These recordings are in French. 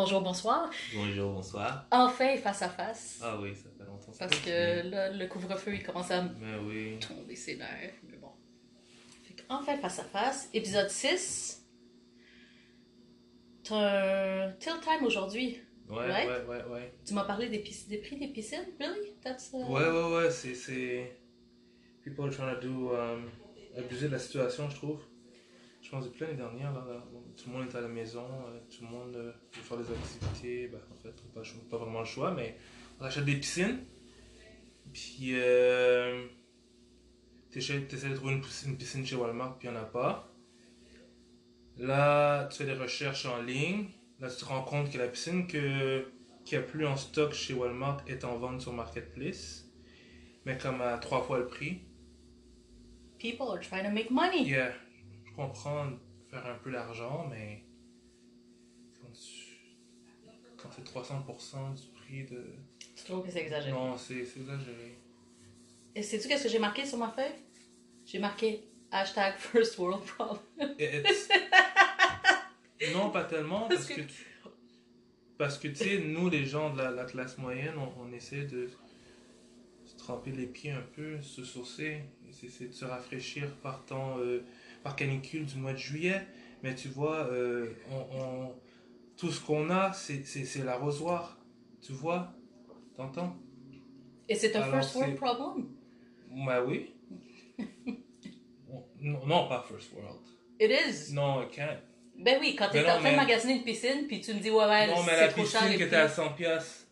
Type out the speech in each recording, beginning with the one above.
Bonjour, bonsoir. Bonjour, bonsoir. Enfin, face à face. Ah oui, ça fait longtemps. ça Parce que là, le couvre-feu, il commence à Mais oui. tomber ses nerfs. Mais bon. Fait enfin, face à face. Épisode 6. T'as un Till Time aujourd'hui. Ouais, Right? ouais, ouais, ouais. Tu m'as parlé des, prix des piscines. Really? That's, uh, Ouais, ouais, ouais, c'est. c'est... People trying to do. um, abuser de la situation, je trouve. Je pense depuis l'année dernière, là, là, tout le monde est à la maison, euh, tout le monde euh, veut faire des activités. Ben, en fait, pas, vraiment le choix, mais on achète des piscines. Puis. Euh, T'essaies de trouver une piscine, une piscine chez Walmart, puis il n'y en a pas. Là, tu fais des recherches en ligne. Là, tu te rends compte que la piscine que, qui a plus en stock chez Walmart est en vente sur Marketplace. Mais comme à trois fois le prix. People are trying to make money. Yeah, faire un peu d'argent, mais quand, tu- quand c'est 300% du prix de... Tu trouves que c'est exagéré? Non, c'est exagéré. Et sais-tu qu'est-ce que j'ai marqué sur ma feuille? J'ai marqué hashtag first world problem. Non, pas tellement, Parce parce que- que... tu- Parce que, tu sais, nous, les gens de la, la classe moyenne, on, on essaie de se tremper les pieds un peu, se saucer, essayer de se rafraîchir par temps, euh, par canicule du mois de juillet. Mais tu vois, euh, on, on- tout ce qu'on a, c'est l'arrosoir. Tu vois T'entends? Et c'est un first world problem? Bah oui. On- non, non, pas First World. It is. Non, can't. Ben oui, quand t'es non, en train de magasiner une piscine, puis tu me dis, ouais, ouais, non, mais la piscine était à 100 piastres.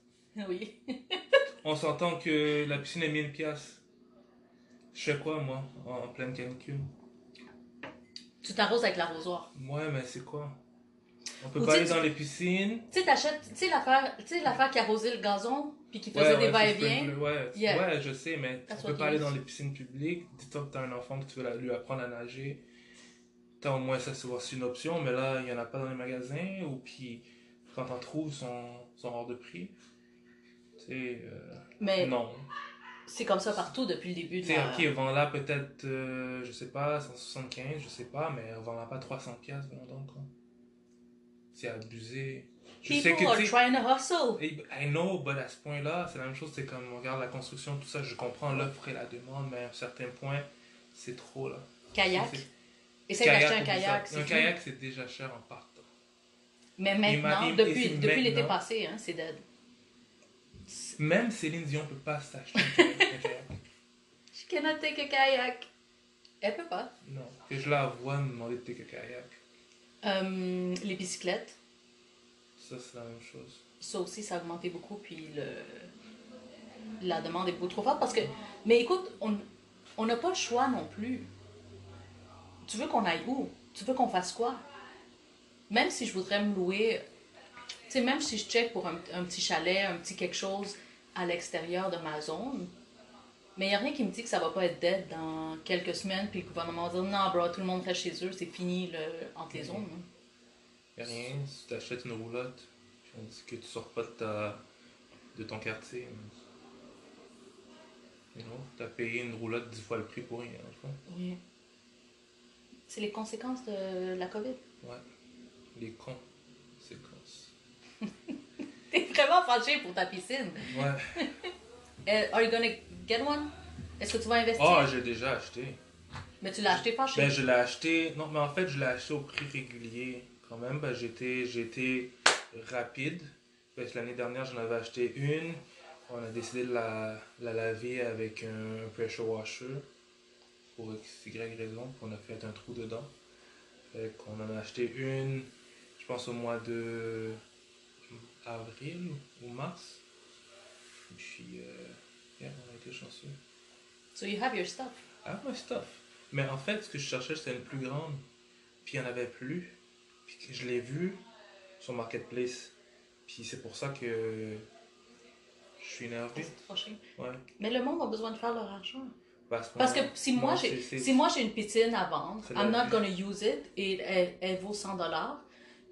Oui. On s'entend que la piscine est 1000 piastres. Je fais quoi, moi, en, en pleine canicule? Tu t'arroses avec l'arrosoir. Ouais, mais c'est quoi? On peut Ou pas aller dans les piscines. Tu sais, t'achètes, tu sais, l'affaire, tu sais, l'affaire qui arrosait le gazon, puis qui faisait Ouais, des va-et-vient. Ouais, Yeah. ouais, je sais, mais tu peux pas aller dans les piscines publiques. Dis-toi que t'as un enfant que tu veux la- lui apprendre à nager. T'as au moins ça, c'est une option, mais là, il y en a pas dans les magasins, ou puis quand t'en trouves, ils sont, sont hors de prix. Tu sais, euh, Mais non. C'est comme ça partout depuis le début de Tu sais, la... ok, vend-la peut-être, euh, je sais pas, 175, je sais pas, mais vend-la pas 300 piastres, voyons donc, quoi. C'est abusé. Je sais People que, are sais, trying to hustle. I know, but à ce point-là, c'est la même chose, c'est comme, on regarde la construction, tout ça, je comprends l'offre et la demande, mais à un certain point, c'est trop, là. Kayak. C'est- Essaye d'acheter un kayak. Un kayak, c'est déjà cher en partant. Mais maintenant, depuis, depuis l'été passé, hein, c'est dead. Même Céline Dion peut pas s'acheter un kayak. Je cannot take a kayak. Elle peut pas. Non. Que je la vois me demander de take a kayak. Euh, les bicyclettes, Ça, c'est la même chose. ça aussi, ça a augmenté beaucoup, puis le... la demande est beaucoup trop forte parce que... Mais écoute, on on n'a pas le choix non plus. Tu veux qu'on aille où? Tu veux qu'on fasse quoi? Même si je voudrais me louer... Tu sais, même si je check pour un, un petit chalet, un petit quelque chose à l'extérieur de ma zone, mais il n'y a rien qui me dit que ça va pas être dead dans quelques semaines, puis le gouvernement va dire non, bro, tout le monde reste chez eux, c'est fini le, entre les zones. hein. Y a rien, si tu achètes une roulotte, on dit que tu sors pas de, ta, de ton quartier. You know, t'as payé une roulotte dix fois le prix pour rien, crois. Oui. C'est les conséquences de la COVID. Ouais. Les cons. Vraiment fâché pour ta piscine? Ouais. Eh, Are you gonna get one? Est-ce que tu vas investir? Oh, j'ai déjà acheté. Mais tu l'as acheté fâché. Ben, je l'ai acheté. Non, mais en fait, je l'ai acheté au prix régulier quand même. Ben, j'étais, j'étais rapide. Parce que l'année dernière, j'en avais acheté une. On a décidé de la, la laver avec un pressure washer. Pour x, y raison. Puis on a fait un trou dedans. Fait qu'on en a acheté une, je pense au mois de avril ou mars. Puis, euh, yeah, on a été chanceux. So you have your stuff. I have my stuff. Mais en fait, ce que je cherchais, c'était une plus grande. Puis il n'y en avait plus. Puis que je l'ai vu sur Marketplace. Puis c'est pour ça que je suis énervé. Ouais. Mais le monde a besoin de faire leur argent. Parce, que si moi j'ai si moi j'ai une piscine à vendre, I'm not gonna use it et elle, elle vaut 100 dollars.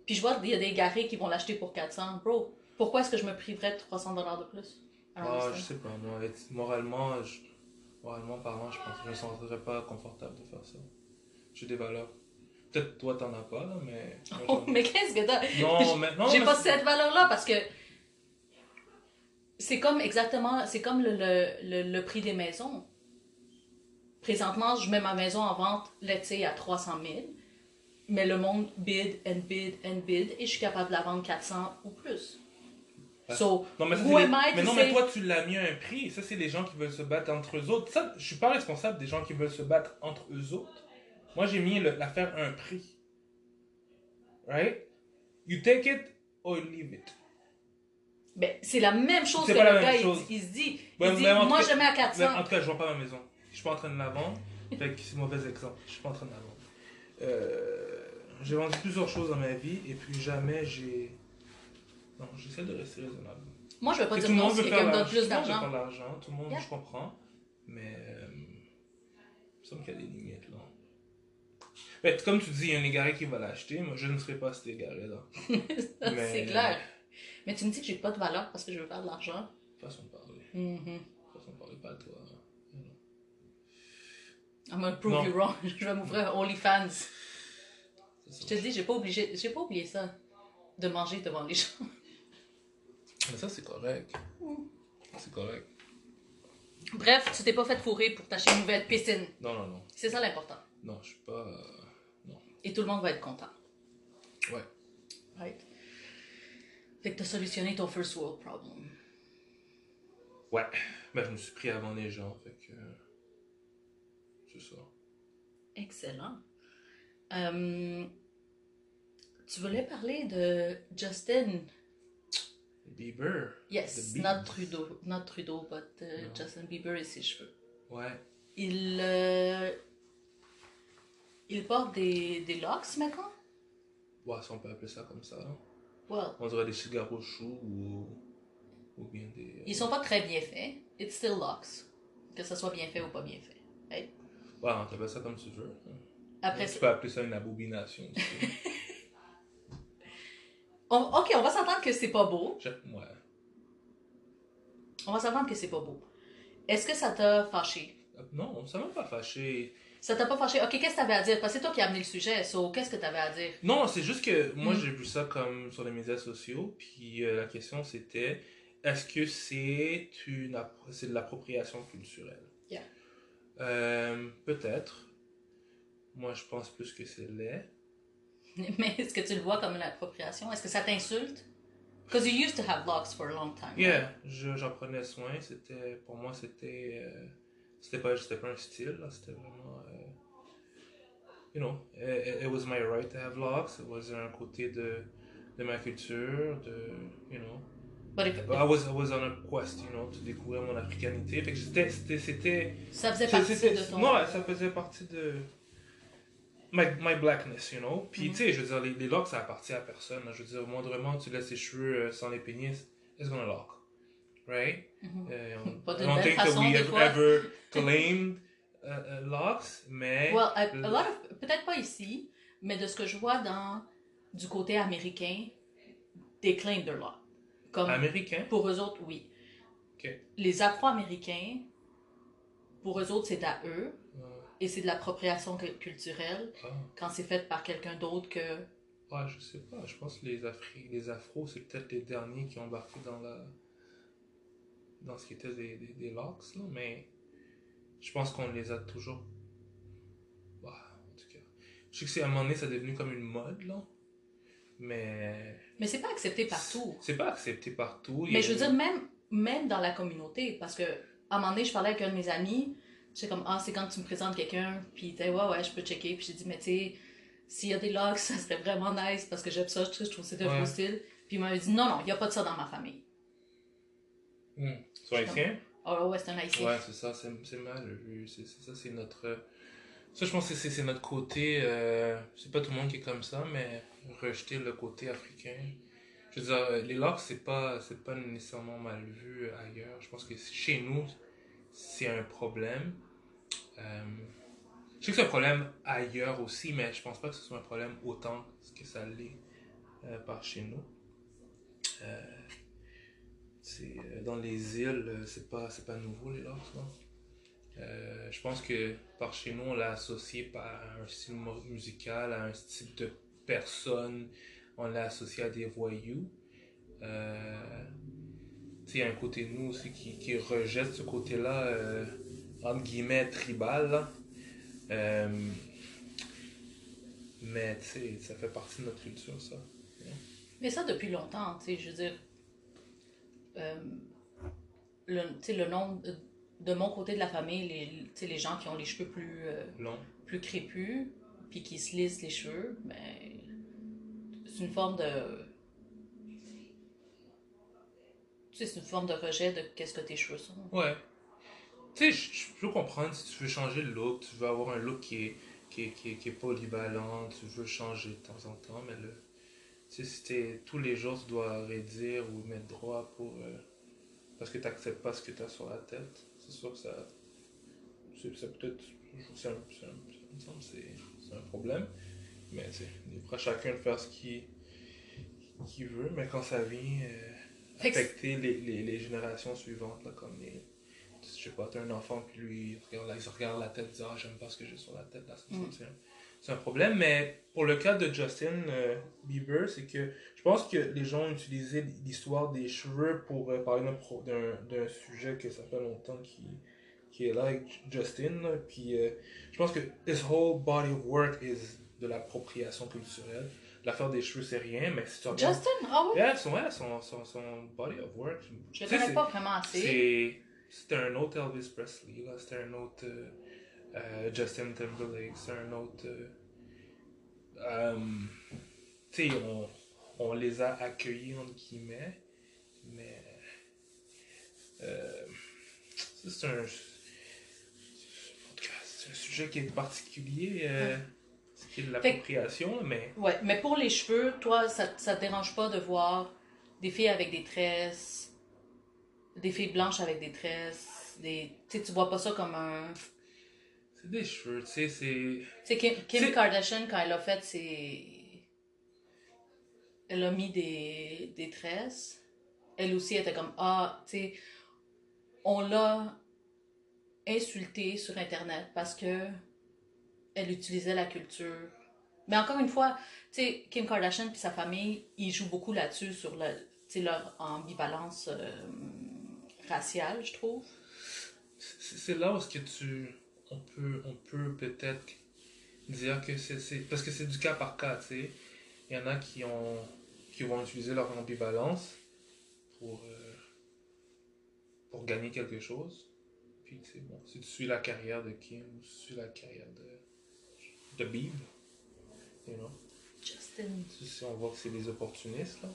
Puis je vois qu'il y a des garés qui vont l'acheter pour 400. Bro, pourquoi est-ce que je me priverais de 300 dollars de plus? Ah, je sais pas, moi, moralement, je- moralement parlant, je pense que je me sentirais pas confortable de faire ça. J'ai des valeurs. Peut-être toi, t'en as pas, là, mais. moi, Oh, mais qu'est-ce que t'as? Non, mais. Non, J'ai mais pas cette valeur-là parce que c'est comme exactement, c'est comme le, le, le, le prix des maisons. Présentement, je mets ma maison en vente, let's say, à 300 000, mais le monde bid and bid and bid et je suis capable de la vendre 400 ou plus. So, Non, mais ça, who les- am I mais non, say- mais toi, tu l'as mis à un prix. Ça, c'est les gens qui veulent se battre entre eux autres. Ça, je suis pas responsable des gens qui veulent se battre entre eux autres. Moi, j'ai mis l'affaire à un prix. Right? You take it or leave it. Ben, c'est la même chose que le gars, il, il se dit, Ouais, il dit moi cas- je mets à Mais 400. en tout cas, je vends pas ma maison. Je suis pas en train de la vendre. Fait que c'est mauvais exemple. Je suis pas en train de la vendre. Euh, j'ai vendu plusieurs choses dans ma vie et puis jamais j'ai. Non, j'essaie de rester raisonnable. Moi, je veux pas Et dire non si quelqu'un me donne plus Tout le monde veut d'argent. faire l'argent. Tout le monde, Yeah. je comprends. Mais. Euh, il me semble qu'il y a des limites là. Mais comme tu dis, il y a un égaré qui va l'acheter. Moi, je ne serai pas cet égaré-là. Mais- C'est clair. Mais tu me dis que j'ai pas de valeur parce que je veux faire de l'argent. Façon de parler. Mhm. Façon de parler, pas à toi. I'm gonna prove Non. you wrong. Je vais m'ouvrir OnlyFans. Je te dis, j'ai pas obligé, pas oublié ça. De manger devant les gens. Mais ça, c'est correct. C'est correct. Bref, tu t'es pas fait fourrer pour t'acheter une nouvelle piscine. Non, non, non. C'est ça l'important. Non, je suis pas. euh, Et tout le monde va être content. Ouais. Right? Fait que t'as solutionné ton first world problem. Ouais. Ben, je me suis pris avant les gens, fait que. C'est ça. Excellent. Euh, tu voulais parler de Justin. Bieber. Yes, not. Trudeau, not Trudeau, but uh. Justin Bieber et ses cheveux. Ouais. Il, euh, il porte des, des locks maintenant? Ouais, si on peut appeler ça comme ça. Well, On dirait des cigares au chou ou. Ou bien des. euh, ils sont pas très bien faits. It's still locks. Que ça soit bien fait ou pas bien fait. Right? Ouais, on t'appelle ça comme tu veux. Après, tu peux appeler ça une abomination. on- ok, on va s'entendre que c'est pas beau. Je- ouais. On va s'entendre que c'est pas beau. Est-ce que ça t'a fâché? Non, ça m'a pas fâché. Ça t'a pas fâché? Ok, qu'est-ce que t'avais à dire? Parce que c'est toi qui as amené le sujet, so qu'est-ce que t'avais à dire? Non, c'est juste que moi Mm. j'ai vu ça comme sur les médias sociaux, puis euh, la question c'était est-ce que c'est une c'est de l'appropriation culturelle? Yeah. Euh, Peut-être. Moi je pense plus que c'est laid. Mais est-ce que tu le vois comme une appropriation? Est-ce que ça t'insulte? Because you used to have locks for a long time. right? Yeah, je- j'en prenais soin. C'était pour moi c'était euh, c'était pas c'était pas un style, c'était vraiment euh, you know it, it was my right to have locks. It was un côté de de ma culture, de you know. But if- I was, I was on a quest, you know, to découvrir mon africanité. Fait que c'était, c'était, c'était, ça faisait partie de ton... non, ça faisait partie de my, my blackness, you know? Puis, Mhm. tu sais, je veux dire, les, les locks, ça appartient à personne. Je veux dire, moindrement, tu laisses tes cheveux euh, sans les peigner, it's gonna lock, right? Mhm. Euh, on, Pas I d'une don't think that façon, we des have ever claimed uh, uh, locks, mais Well, a, a lot of- peut-être pas ici, mais de ce que je vois dans du côté américain, they claim their. Comme américain? pour eux autres, oui. Ok. Les Afro-Américains, pour eux autres, c'est à eux, Euh, et c'est de l'appropriation cu- culturelle ah. quand c'est fait par quelqu'un d'autre que. Ouais, je sais pas. Je pense que les, Afri les Afros, c'est peut-être les derniers qui ont embarqué dans la dans ce qui était des, des, des locks, là, mais je pense qu'on les a toujours. Bah, en tout cas. Je sais que c'est à un moment donné, ça est devenu comme une mode, là. Mais. Mais c'est pas accepté partout. C'est pas accepté partout. Il Mais je veux dire, même, même dans la communauté, parce que à un moment donné, je parlais avec un de mes amis, j'étais comme, ah, c'est quand tu me présentes quelqu'un, puis il était, ouais, ouais, je peux checker, puis j'ai dit, mais tu sais, s'il y a des locks, ça serait vraiment nice, parce que j'aime ça, je trouve, je trouve que c'est un Ouais. style. Puis il m'a dit, non, non, il n'y a pas de ça dans ma famille. Tu es haïtien? Ah ouais, c'est un haïtien. Ouais, c'est ça, c'est c'est mal vu. C'est c'est ça, c'est notre. Ça, je pense que c'est c'est notre côté. euh, c'est pas tout le monde qui est comme ça, mais rejeter le côté africain. Je veux dire, euh, les locks, c'est pas, c'est pas nécessairement mal vu ailleurs. Je pense que chez nous, c'est un problème. Euh, je sais que c'est un problème ailleurs aussi, mais je pense pas que ce soit un problème autant que ça l'est euh, par chez nous. Euh, dans les îles, c'est pas, pas nouveau les? Euh, je pense que par chez nous, on l'a associé par un style mu- musical, à un style de personne. On l'a associé à des voyous. Il y a un côté nous aussi qui, qui rejette ce côté-là, entre guillemets, tribal. Euh, mais tu sais, ça fait partie de notre culture, ça. Mais ça depuis longtemps, tu sais, je veux dire. euh, le, tu sais, le nombre. de- De mon côté de la famille, les, tu sais, les gens qui ont les cheveux plus, euh, Long. plus crépus, puis qui se lissent les cheveux, ben. C'est une forme de. Tu sais, c'est une forme de rejet de qu'est-ce que tes cheveux sont. Ouais. Tu sais, je- peux comprendre si tu veux changer le look, tu veux avoir un look qui est, qui est, qui est, qui est polyvalent, tu veux changer de temps en temps, mais le, tu sais, si tous les jours tu dois redire ou mettre droit pour. euh, parce que tu n'acceptes pas ce que tu as sur la tête, c'est sûr que ça. C'est c'est peut-être. C'est un, c'est un, c'est- c'est problème. Mais tu sais, libre à chacun de faire ce qu'il veut, mais quand ça vient. euh, affecter les, les, les générations suivantes, là, comme les. Je sais pas, t'as un enfant, puis lui, regarde, il se regarde la tête, dit Ah, j'aime pas ce que j'ai sur la tête, là, Mm. c'est un- problème. Mais pour le cas de Justin euh, Bieber, c'est que je pense que les gens ont utilisé l'histoire des cheveux pour euh, parler d'un pro- d'un d'un sujet que ça fait longtemps qui, qui est là avec Justin. là. Puis euh, je pense que this whole body of work is de l'appropriation culturelle. L'affaire des cheveux, c'est rien, mais si tu. Justin, ah oui? Yeah, son, ouais, son, son, son body of work. Je le connais pas vraiment assez. C'est- C'était un autre Elvis Presley, là. C'était un autre euh, euh, Justin Timberlake. C'était un autre. euh, tu sais, on, on les a accueillis, entre guillemets. Mais. c'est un. En tout cas, c'est un sujet qui est particulier. Euh, ce qui est de l'appropriation, mais. Ouais, mais pour les cheveux, toi, ça, ça te dérange pas de voir des filles avec des tresses, des filles blanches avec des tresses, des... Tu tu vois pas ça comme un... C'est des cheveux, tu sais, c'est. Sais, Kim, Kim C'est- Kardashian, quand elle a fait ses... Elle a mis des, des tresses. Elle aussi était comme, ah, tu sais, on l'a insultée sur Internet parce que elle utilisait la culture. Mais encore une fois, tu sais, Kim Kardashian et sa famille, ils jouent beaucoup là-dessus sur le, leur ambivalence euh, raciale, je trouve. C'est c'est là où est-ce que tu. On peut, on peut peut-être dire que c'est. c'est- Parce que c'est du cas par cas, tu sais. Il y en a qui, ont, qui vont utiliser leur ambivalence pour, euh, pour gagner quelque chose. Puis, tu sais, bon, si tu suis la carrière de Kim ou si tu suis la carrière de, de Bieb, you know. Justin. Si si on voit que c'est des opportunistes, là.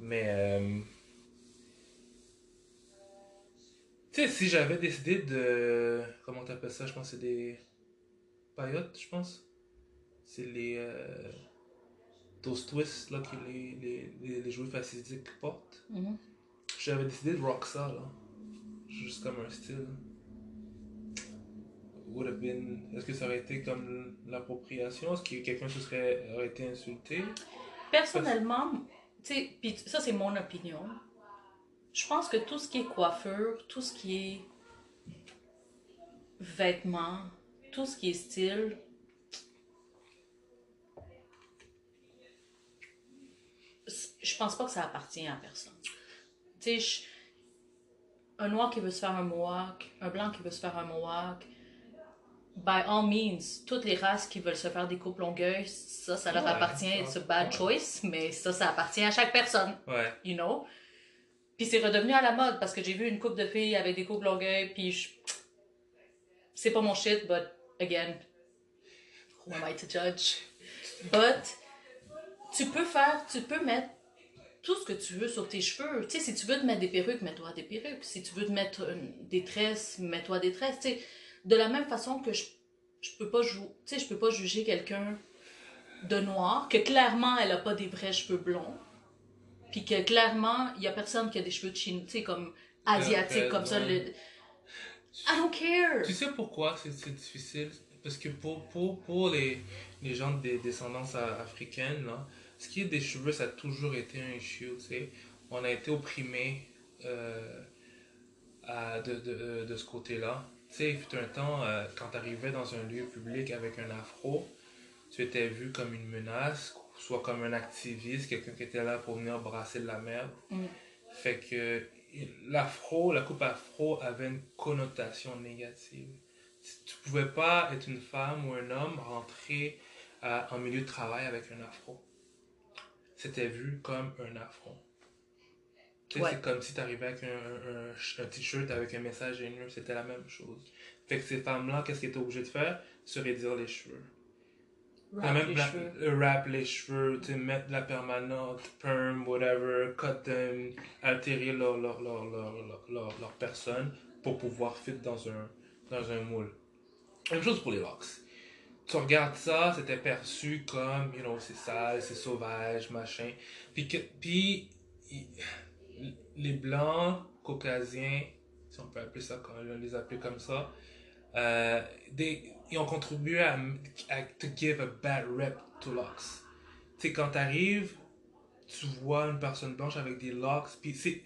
Mais. euh, Tu sais, si j'avais décidé de. Comment t'appelles ça Je pense que c'est des. Paillotes, je pense. C'est les. Euh... Those twists, là, que les, les, les, les joueurs facidiques portent. Mhm. J'avais décidé de rock ça, là. Juste comme un style. Would have been. Est-ce que ça aurait été comme l'appropriation? Est-ce que quelqu'un se serait aurait été insulté? Personnellement, tu sais, ça c'est mon opinion. Je pense que tout ce qui est coiffure, tout ce qui est vêtements, tout ce qui est style, je pense pas que ça appartient à personne. Tu sais, un noir qui veut se faire un mohawk, un blanc qui veut se faire un mohawk, by all means, toutes les races qui veulent se faire des coupes longueuils, ça, ça leur Ouais, appartient, it's a bad ouais. choice, mais ça, ça appartient à chaque personne, Ouais. you know? Puis c'est redevenu à la mode parce que j'ai vu une coupe de filles avec des coupes longueuils, puis je... c'est pas mon shit, but again, who am I to judge? But tu peux faire, tu peux mettre tout ce que tu veux sur tes cheveux. Tu sais, si tu veux te mettre des perruques, mets-toi des perruques. Si tu veux te mettre des tresses, mets-toi des tresses. Tu sais, de la même façon que je, je peux pas tu sais, je peux pas juger quelqu'un de noir, que clairement elle a pas des vrais cheveux blonds, puis que clairement il y a personne qui a des cheveux de Chine, tu sais, comme asiatiques, Euh, comme ça. le- I don't care! Tu sais pourquoi c'est difficile? Parce que pour, pour, pour les, les gens des descendances africaines, là, ce qui est des cheveux, ça a toujours été un issue. tu sais. On a été opprimés euh, à- de, de, de ce côté-là. Tu sais, il fut un temps, euh, quand tu arrivais dans un lieu public avec un afro, tu étais vu comme une menace, soit comme un activiste, quelqu'un qui était là pour venir brasser de la merde. Mm. Fait que l'afro, la coupe afro avait une connotation négative. Tu pouvais pas être une femme ou un homme rentrer euh, en milieu de travail avec un afro. C'était vu comme un affront. Ouais. C'est comme si tu arrivais avec un, un- un t-shirt avec un message haineux, c'était la même chose. Fait que ces femmes-là, qu'est-ce qu'elles étaient obligées de faire? Se raidir les cheveux. La Wrap même les la- cheveux. euh, wrap les cheveux, mettre de la permanente, perm, whatever, cut them, altérer leur, leur, leur, leur, leur, leur- leur personne pour pouvoir fit dans un, dans un moule. Même chose pour les locks. Tu regardes ça, c'était perçu comme, you know, c'est sale, c'est sauvage, machin. Puis, que, puis les blancs, caucasiens, si on peut appeler ça, quand on les appeler comme ça, euh, des, ils ont contribué à, à to give a bad rep to locks. Tu sais, quand t'arrives, tu vois une personne blanche avec des locks, puis c'est,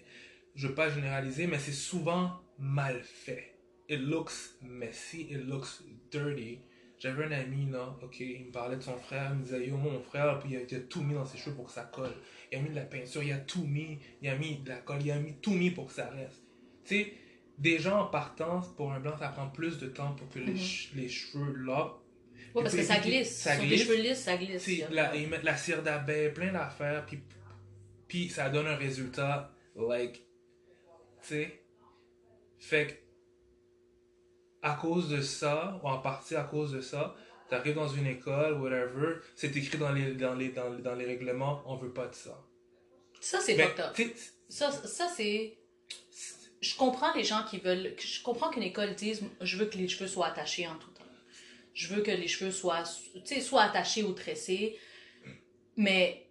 je veux pas généraliser, mais c'est souvent mal fait. It looks messy, it looks dirty. J'avais un ami là, ok, il me parlait de son frère, il me disait, yo, mon frère, puis il a, tout mis dans ses cheveux pour que ça colle. Il a mis de la peinture, il a tout mis, il a mis de la colle, il a mis tout mis pour que ça reste. Tu des gens en partance, pour un blanc, ça prend plus de temps pour que les, Mhm. les cheveux là. Ouais, parce que ça glisse. ça glisse. des cheveux lisses, ça glisse. La- ils mettent la cire d'abeille, plein d'affaires, puis, puis ça donne un résultat, like, tu sais. Fait que, à cause de ça, ou en partie à cause de ça, t'arrives dans une école, whatever, c'est écrit dans les, dans, les, dans, les- dans les règlements, on veut pas de ça. Ça, c'est fucked up. Ça, ça c'est. Je comprends les gens qui veulent. Je comprends qu'une école dise je veux que les cheveux soient attachés en tout temps. Je veux que les cheveux soient, soit attachés ou tressés. Mais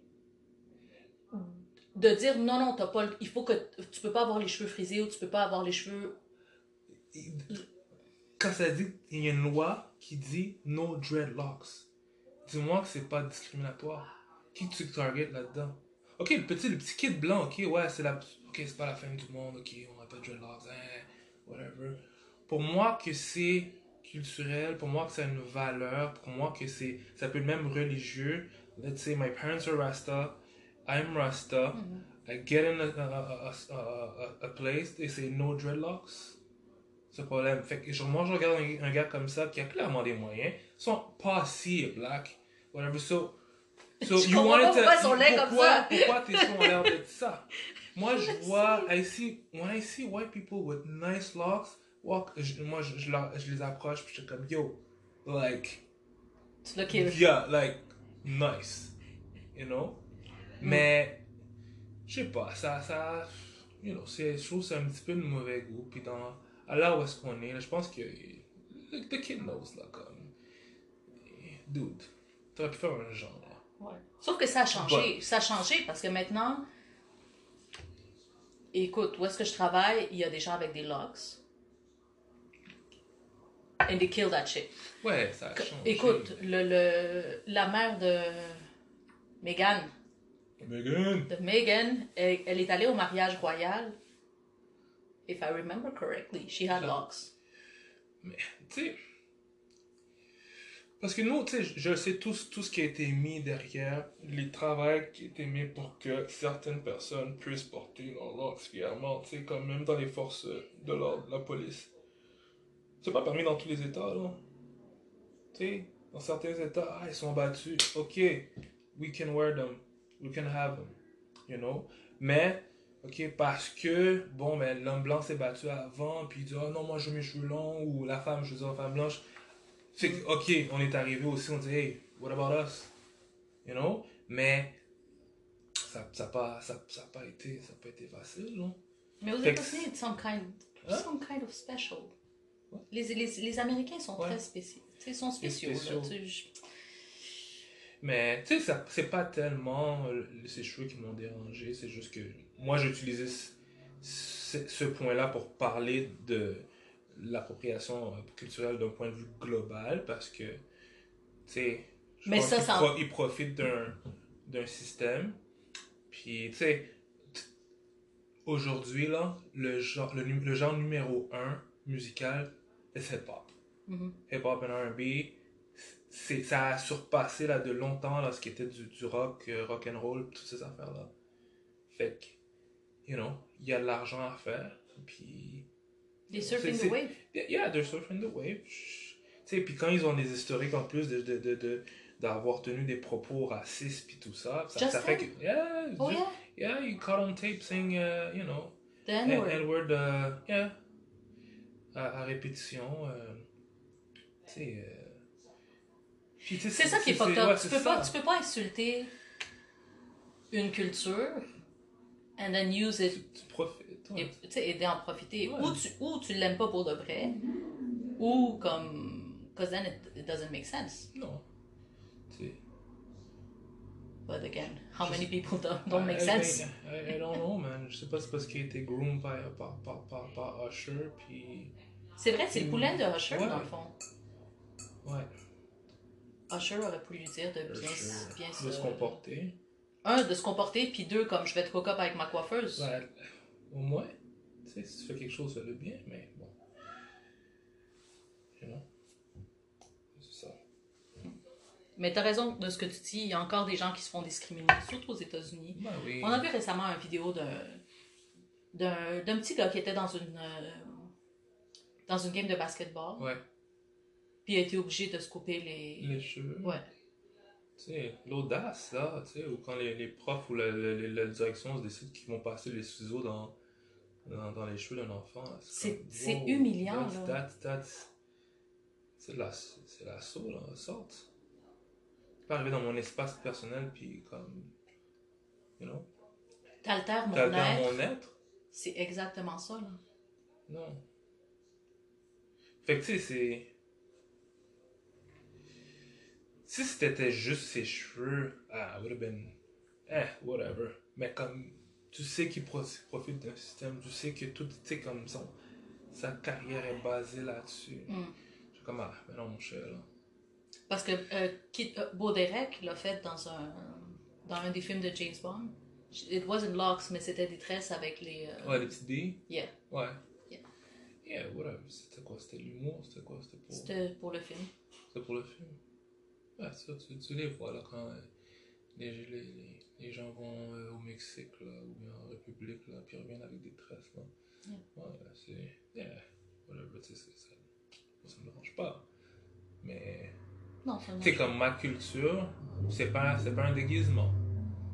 de dire non, non, t'as pas. Il faut que. Tu peux pas avoir les cheveux frisés ou tu peux pas avoir les cheveux. quand ça dit, il y a une loi qui dit no dreadlocks. Dis-moi que c'est pas discriminatoire. Qui tu target là-dedans? Ok, le petit, le petit kid blanc, ok, ouais, c'est la, ok, c'est pas la fin du monde, ok, de dreadlocks, hein, whatever. Pour moi que c'est culturel, pour moi que ça a une valeur, pour moi que c'est, ça peut être même religieux. Let's say my parents are Rasta, I'm Rasta, I get in a, a, a, a, place, they say no dreadlocks. C'est le problème. Fait que moi, je regarde un, un gars comme ça qui a clairement des moyens, sont pas si black, whatever. So, so Je pourquoi sont laids comme pourquoi, ça. Pourquoi tes sons ont l'air d'être ça? Moi, je vois, I see, when I see white people with nice locks, walk, je- moi, je, je, les approche, puis je suis comme, yo, like, Tu yeah, like, nice. You know? Mais, je sais pas, ça, ça, you know, je trouve que c'est un petit peu de mauvais goût. Puis dans, à là où est-ce qu'on est, là, je pense que, the, the kid knows, là, comme, dude, t'aurais pu faire un genre. Ouais. Sauf que ça a changé. Ça a changé parce que maintenant, écoute, où est-ce que je travaille, il y a des gens avec des locks. And they kill that shit. Ouais, ça a changé. Écoute, le, le, la mère de Megan, Megan! de Megan, elle, elle est allée au mariage royal. If I remember correctly, she had locks. Mais, tu sais. Parce que nous, tu sais, je sais tout, tout ce qui a été mis derrière, les travaux qui ont été mis pour que certaines personnes puissent porter leur locks fièrement, tu sais, comme même dans les forces de l'ordre, la police. C'est pas permis dans tous les États, là. Tu sais, dans certains États, ah, ils sont battus. Ok, we can wear them. We can have them. You know? Mais, ok, parce que, bon, ben, l'homme blanc s'est battu avant, puis il dit, oh non, moi je veux mes cheveux longs, ou la femme, je veux dire, femme blanche. Fait que, ok, on est arrivé aussi, on dit, hey, what about us? You know? Mais, ça n'a ça pas, ça, ça pas, été, ça pas été facile, non? Mais aux États-Unis, it's some kind, Hein? some kind of special. Ouais. Les, les, les Américains sont Ouais. très spéciaux. Ils sont spéciaux. Mais, tu sais, c'est pas tellement euh, ces cheveux qui m'ont dérangé, c'est juste que moi, j'utilisais ce, ce- ce point-là pour parler de l'appropriation euh, culturelle d'un point de vue global, parce que, tu sais, Mais ça, qu'ils ça- pro- ils profitent d'un d'un système, puis, tu sais, aujourd'hui, là, le genre, le, genre numéro un musical, c'est hip-hop. Mhm. Hip-hop and R&B, c'est, ça a surpassé là, de longtemps là, ce qui était du, du rock, euh, rock and roll, toutes ces affaires-là. Fait que, you know, il y a de l'argent à faire, puis... Des surfing the wave. Yeah, they're surfing the wave. Tu sais, puis quand ils ont des historiques en plus de, de, de, de- d'avoir tenu des propos racistes puis tout ça, ça, ça fait que... Yeah, Oh just- yeah, yeah, you caught on tape saying, uh, you know, the N-word. N-word, uh, yeah, à, à répétition. euh, tu sais... euh, tu sais, C'est ça qui est fucked ouais, up. Tu c'est peux, pas, tu peux pas insulter une culture and then use it Tu, tu profites. Et tu sais, aider à en profiter. Ouais. Ou tu, ou tu l'aimes pas pour de vrai, ou comme. Because then it, it doesn't make sense. Non. Tu sais. But again, how Je many sais- people don't, don't make I- sense? I, I don't know, man. Je sais pas si c'est parce qu'il a été groomed par, par, par, par, par Usher, puis... C'est vrai, c'est le poulain de Usher, Ouais. dans le fond. Ouais. Usher aurait pu lui dire de bien, bien de se comporter. Un, de se comporter, puis deux, comme je vais te hook up avec ma coiffeuse. Ouais, au moins, tu sais, si tu fais quelque chose, fais-le bien, mais bon. You know? C'est ça. Mais t'as raison de ce que tu dis, il y a encore des gens qui se font discriminer, surtout aux États-Unis. Ben oui. On a vu récemment une vidéo d'un d'un d'un petit gars qui était dans une euh, dans une game de basketball, Ouais, puis il a été obligé de se couper les. les cheveux. Ouais. Tu sais, l'audace, là, tu sais, ou quand les, les profs ou la, la, la- la direction se décident qu'ils vont passer les ciseaux dans, dans, dans les cheveux d'un enfant. C'est- wow, humiliant, là. C'est de l'assaut, là, sorte. Pas arriver dans mon espace personnel, puis comme. You know? T'altères mon mon être? C'est exactement ça, là. Non. Fait que tu sais, c'est. Si c'était juste ses cheveux, ah, would have been. Eh, whatever. Mais comme. Tu sais qu'il pro- profite d'un système, tu sais que tout, tu sais, comme son, sa carrière est basée là-dessus. Mm. Je suis comme, ah, mais non, mon cher, là. Parce que euh, euh, Baudérec l'a fait dans un, dans un des films de James Bond. It wasn't Locks, mais c'était des tresses avec les. euh, Ouais, les petites billes. Yeah. Ouais. Yeah. Yeah, whatever. C'était quoi? C'était l'humour? C'était quoi? C'était pour. C'était pour le film. C'est pour le film. Ouais, ça, tu, tu les vois là quand euh, les, les, les, les gens vont euh, au Mexique là, ou bien en République là, puis ils reviennent avec des tresses là. Yeah. Ouais, là, c'est. Yeah, whatever, tu sais, c'est- ça, ça me dérange pas. Mais. Non, ça sais, comme ma culture, c'est pas, c'est pas un déguisement.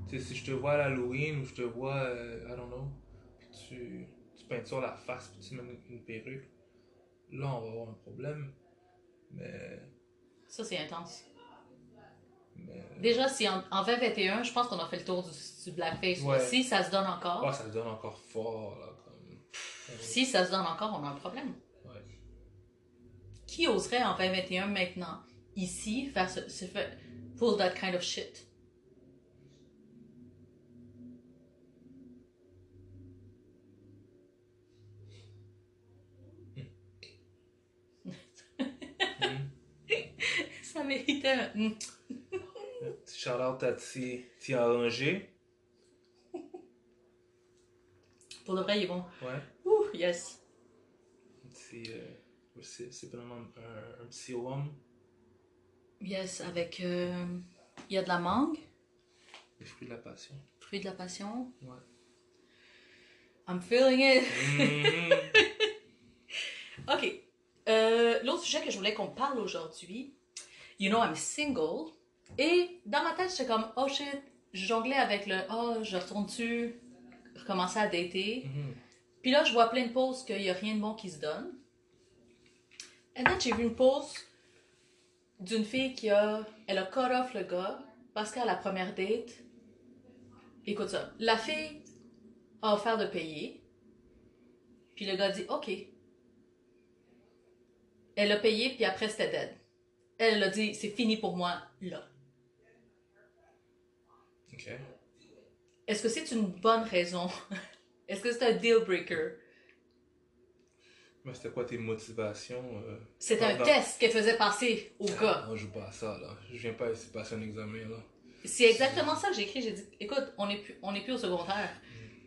Tu sais, si je te vois à l'Halloween ou je te vois, euh, I don't know, puis tu, tu peintures la face puis tu mets une, une perruque, là on va avoir un problème. Mais. Ça, c'est intense. Déjà, si en, en 2021, je pense qu'on a fait le tour du, du blackface. Ouais. Si ça se donne encore, Ah, ça se donne encore fort, là, comme... si ça se donne encore, on a un problème. Ouais. Qui oserait en 2021 maintenant, ici, faire ce, ce fait, pull that kind of shit? Hmm. Ça méritait un... shout-out à Ti Arrangé. Pour de vrai, il est bon. Ouais. Ouh, yes. Un petit... euh, c'est vraiment un, un petit homme. Yes, avec... euh, Il y a de la mangue, Les fruits de la passion. fruit de la passion. Ouais. I'm feeling it. Mhm. OK. Euh, L'autre sujet que je voulais qu'on parle aujourd'hui, you know, I'm single. Et dans ma tête, j'étais comme, oh shit, je jonglais avec le, oh, je retourne-tu recommencer à dater? Mhm. Puis là, je vois plein de posts qu'il n'y a rien de bon qui se donne. Et then, j'ai vu une post d'une fille qui a, elle a cut off le gars parce qu'à la première date, écoute ça, la fille a offert de payer. Puis le gars dit, OK. Elle a payé, puis après, c'était dead. Elle a dit, c'est fini pour moi, là. Ok. Est-ce que c'est une bonne raison? Est-ce que c'est un deal breaker? Mais c'était quoi tes motivations euh, C'était un dans- test qu'elle faisait passer au gars. Moi, je joue pas à ça, là. Je viens pas ici passer un examen, là. C'est exactement ça que j'ai écrit. J'ai dit, écoute, on n'est plus, on est plus au secondaire.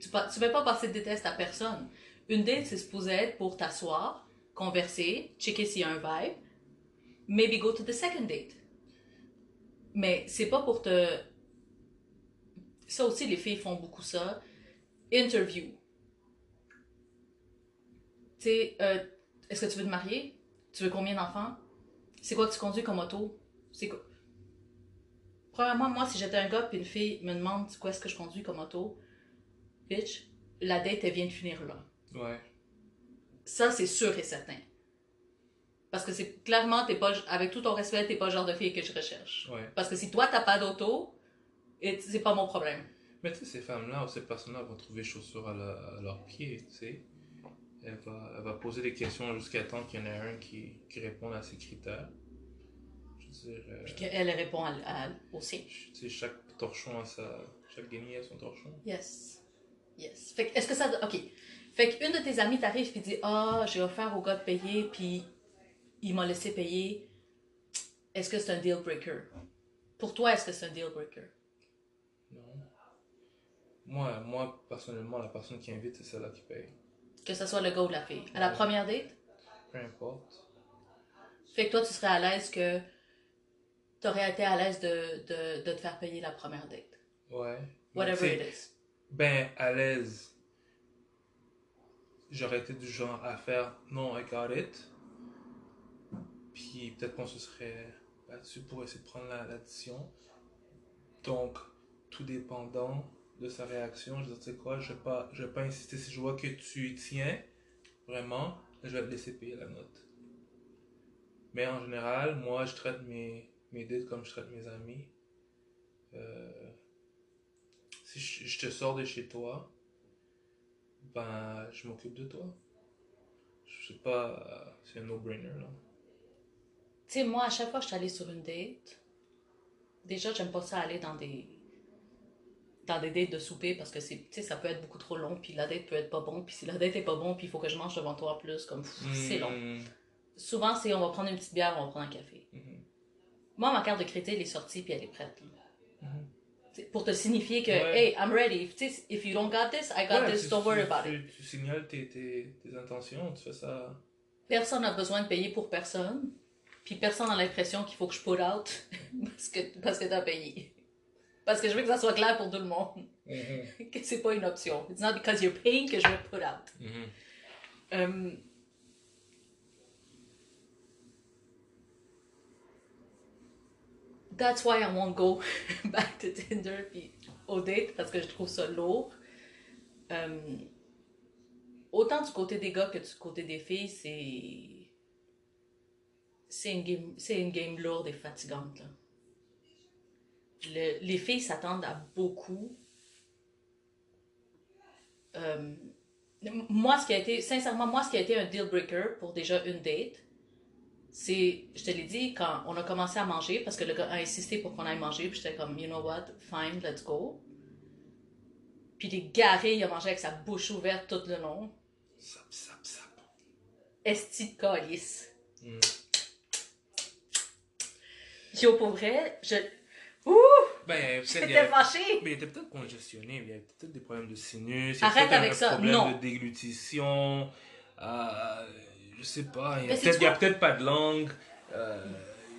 Tu ne fais pas passer des tests à personne. Une date, c'est supposé être pour t'asseoir, converser, checker s'il y a un vibe, maybe go to the second date. Mais c'est pas pour te. Ça aussi, les filles font beaucoup ça. Interview. Tu sais, euh, est-ce que tu veux te marier? Tu veux combien d'enfants? C'est quoi que tu conduis comme auto? C'est quoi? Premièrement, moi, si j'étais un gars et une fille me demande quoi est-ce que je conduis comme auto, bitch, la date, elle vient de finir là. Ouais. Ça, c'est sûr et certain. Parce que c'est clairement, t'es pas, avec tout ton respect, t'es pas le genre de fille que je recherche. Ouais. Parce que si toi, t'as pas d'auto, et c'est pas mon problème. Mais tu sais, ces femmes-là ou ces personnes-là vont trouver chaussures à, la- à leurs pieds, tu sais. Elle va, elle va poser des questions jusqu'à temps qu'il y en ait un qui, qui réponde à ces critères. Je veux dire, euh, Puis qu'elle répond à, à, aussi. tu sais, chaque torchon a sa... Chaque guenille a son torchon. Yes. Yes. Fait que, est-ce que ça. Ok. Fait qu'une de tes amies t'arrive et dit Ah, j'ai offert au gars de payer, puis il m'a laissé payer. Est-ce que c'est un deal breaker? Pour toi, est-ce que c'est un deal breaker? Moi, moi, personnellement, la personne qui invite, c'est celle-là qui paye. Que ce soit le gars ou la fille. À la première date? Peu importe. Fait que toi, tu serais à l'aise que. T'aurais été à l'aise de, de, de te faire payer la première date. Ouais. Whatever it is. Ben, à l'aise. J'aurais été du genre à faire non, I got it. Puis peut-être qu'on se serait battu pour essayer de prendre la- l'addition. Donc, tout dépendant de sa réaction, je dis, tu sais quoi, je vais pas, je vais pas insister. Si je vois que tu tiens, vraiment, je vais te laisser payer la note. Mais en général, moi, je traite mes, mes dates comme je traite mes amis. Euh, si je, te sors de chez toi, ben, je m'occupe de toi. Je sais pas, c'est un no-brainer, là. Tu sais, moi, à chaque fois que je suis allée sur une date, déjà, j'aime pas ça aller dans des dans des dates de souper parce que c'est ça peut être beaucoup trop long puis la date peut être pas bon puis si la date est pas bon puis il faut que je mange devant toi plus comme c'est long. Mm, Souvent c'est on va prendre une petite bière, on va prendre un café. mhm, Moi ma carte de crédit elle est sortie puis elle est prête. C'est Pour te signifier que Ouais. hey, I'm ready. Tu sais, if you don't got this, I got Ouais, this, tu- don't worry tu- about it. tu, tu signales tes, tes, tes intentions, tu fais ça. Personne n'a besoin de payer pour personne. Puis personne n'a l'impression qu'il faut que je put out parce que, parce que t'as payé. Parce que je veux que ça soit clair pour tout le monde. Mhm, que c'est pas une option. It's not because you're paying que je vais put out. mhm. Um, that's why I won't go back to Tinder puis au date parce que je trouve ça lourd. Um, autant du côté des gars que du côté des filles, c'est c'est une game c'est une game lourde et fatigante là. Le- les filles s'attendent à beaucoup. Euh, moi, ce qui a été, sincèrement, moi, ce qui a été un deal breaker pour déjà une date, c'est, je te l'ai dit, quand on a commencé à manger, parce que le gars a insisté pour qu'on aille manger, puis j'étais comme, you know what, fine, let's go. Puis il est garé, il a mangé avec sa bouche ouverte tout le long. Sap, sap, sap. Esti de calice. Mm. Yo, pour vrai, je. Ouh! Ben, J'étais a- mais il était peut-être congestionné, il y avait peut-être des problèmes de sinus, Arrête avec un ça, problème non. de déglutition, euh, je sais pas, il y a peut-être pas de langue, euh,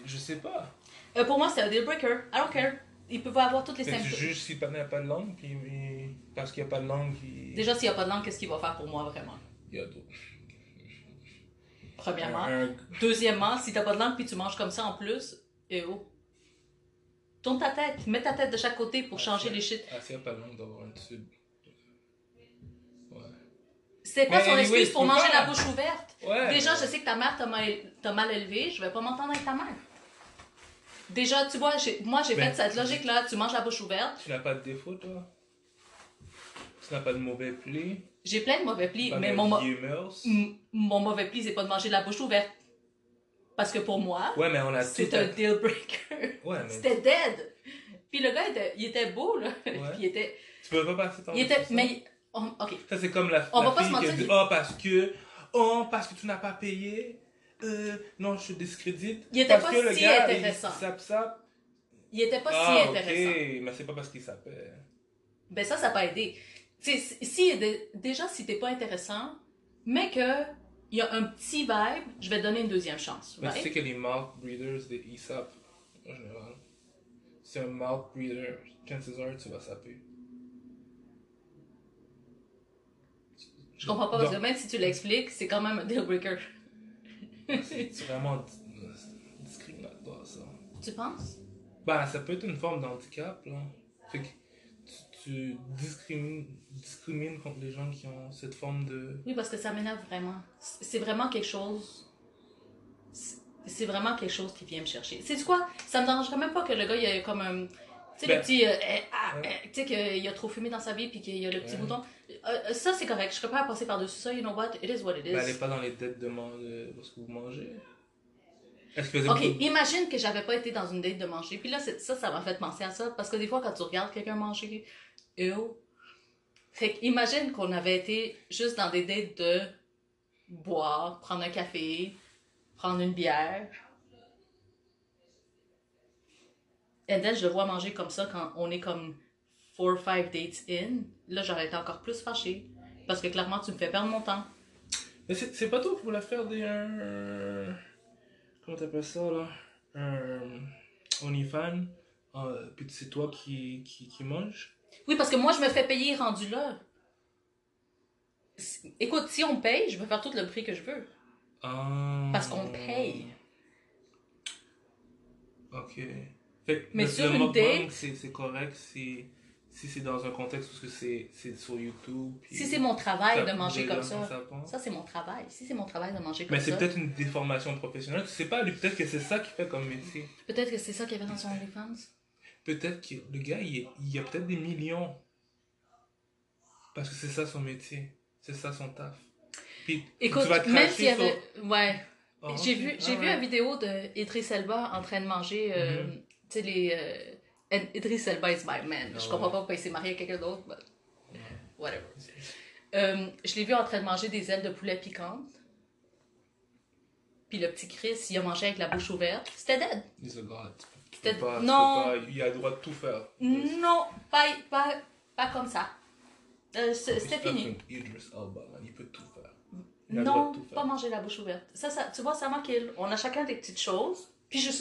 je sais pas. Euh, pour moi, c'est un deal breaker. I don't care. Il peut pas avoir toutes les Mais tu symptômes. juges s'il n'y a pas de langue, puis puis parce qu'il n'y a pas de langue, Déjà, s'il n'y a pas de langue, qu'est-ce qu'il va faire pour moi vraiment? il y a d'autres. Premièrement. Deuxièmement, si t'as pas de langue puis tu manges comme ça en plus, et oh. Tourne ta tête, mets ta tête de chaque côté pour changer les shit. Ah, d'avoir un tube. Ouais. C'était quoi son excuse pour manger la bouche ouverte? Ouais. Déjà, je sais que ta mère t'a mal, mal élevé, je vais pas m'entendre avec ta mère. Déjà, tu vois, moi j'ai Ben, fait cette logique-là, tu manges la bouche ouverte, Tu n'as pas de défaut, toi? Tu n'as pas de mauvais pli j'ai plein de mauvais plis, pas mais mon, mo- mon mauvais pli, c'est pas de manger la bouche ouverte. Parce que pour moi, Ouais, mais on a tout. c'est un deal breaker. Ouais, mais C'était dead. Puis le gars, était, il était beau, là. Puis il était... tu peux pas passer ton Il temps était... ça. Mais... on- ok. Ça, c'est comme la, On la va pas se qui a mentir, dit Oh, parce que. Oh, parce que tu n'as pas payé. Euh, non, je te discrédite. Il était parce pas que le si gars, intéressant. Il sap, sap. Il était pas ah, si ok. intéressant. Mais c'est pas parce qu'il s'appelle. Ben ça, ça n'a pas aidé. Si, si- dé- déjà, si t'es pas intéressant, mais que il y a un petit vibe, je vais te donner une deuxième chance. Mais tu right? sais que les mouth breeders des ISAP, en général, c'est un mouth breeder, chances are tu vas saper. Je comprends pas, parce que même si tu l'expliques, c'est quand même un deal breaker. C'est c'est vraiment di- discriminatoire ça. Tu penses? Ben, ça peut être une forme d'handicap, là. Fait que tu, tu discrimines, discrimines contre les gens qui ont cette forme de. Oui, parce que ça m'énerve vraiment. C'est vraiment quelque chose. c'est- vraiment quelque chose qui vient me chercher. C'est quoi? Ça me dérangerait même pas que le gars, il a comme un. Tu sais, Ben, le petit. euh, eh, ah, eh, tu sais, qu'il a trop fumé dans sa vie puis qu'il a le petit bouton. Euh, euh, ça, c'est correct. Je serais pas à passer par-dessus ça. You know what? It is what it is. Ben, elle est pas dans les dettes de, man- de ce que vous mangez. Est-ce que Ok, imagine que j'avais pas été dans une date de manger. Puis là, ça, ça m'a fait penser à ça. Parce que des fois, quand tu regardes quelqu'un manger, ew. Fait imagine qu'on avait été juste dans des dates de boire, prendre un café, prendre une bière. Et then, je le vois manger comme ça quand on est comme four or five dates in. Là, j'aurais été encore plus fâchée. Parce que clairement, tu me fais perdre mon temps. Mais c'est pas toi pour la faire des. Comment t'appelles ça là? Un. OnlyFans. euh, puis c'est toi qui, qui, qui mange? Oui, parce que moi, je me fais payer rendu là. Écoute, si on paye, je vais faire tout le prix que je veux. Ah. Parce qu'on paye. Ok. Fait Mais le- sur le une date- c'est c'est correct si, si c'est dans un contexte où c'est c'est sur YouTube. puis Si c'est mon travail de manger comme ça. Ça, c'est mon travail. Si c'est mon travail de manger comme Mais c'est ça. peut-être une déformation professionnelle. Tu sais pas, lui, peut-être que c'est ça qu'il fait comme métier. Peut-être que c'est ça qu'il y avait dans son OnlyFans. Peut-être que le gars, il, il a peut-être des millions. Parce que c'est ça son métier. C'est ça son taf. Puis, Écoute, tu vas même s'il y avait. sur- Ouais. Ah, J'ai vu, j'ai Ah, vu ouais. une vidéo de Elba en train de manger. euh, Mhm. Tu sais, les. euh, Elba is my man. Ah je comprends ouais. pas pourquoi il s'est marié à quelqu'un d'autre, mais. Ouais. Whatever. Euh, je l'ai vu en train de manger des ailes de poulet piquantes. Puis le petit Chris, il a mangé avec la bouche ouverte. C'était dead. He's a god. C'était- pas- non. pas- il a le droit de tout faire. Non, pas, pas, pas comme ça. Euh, C'était fini. Idris Elba. Il peut tout faire. Il Non, de tout faire. pas manger la bouche ouverte. Ça, ça, tu vois, ça m'a kill. On a chacun des petites choses. Puis, je,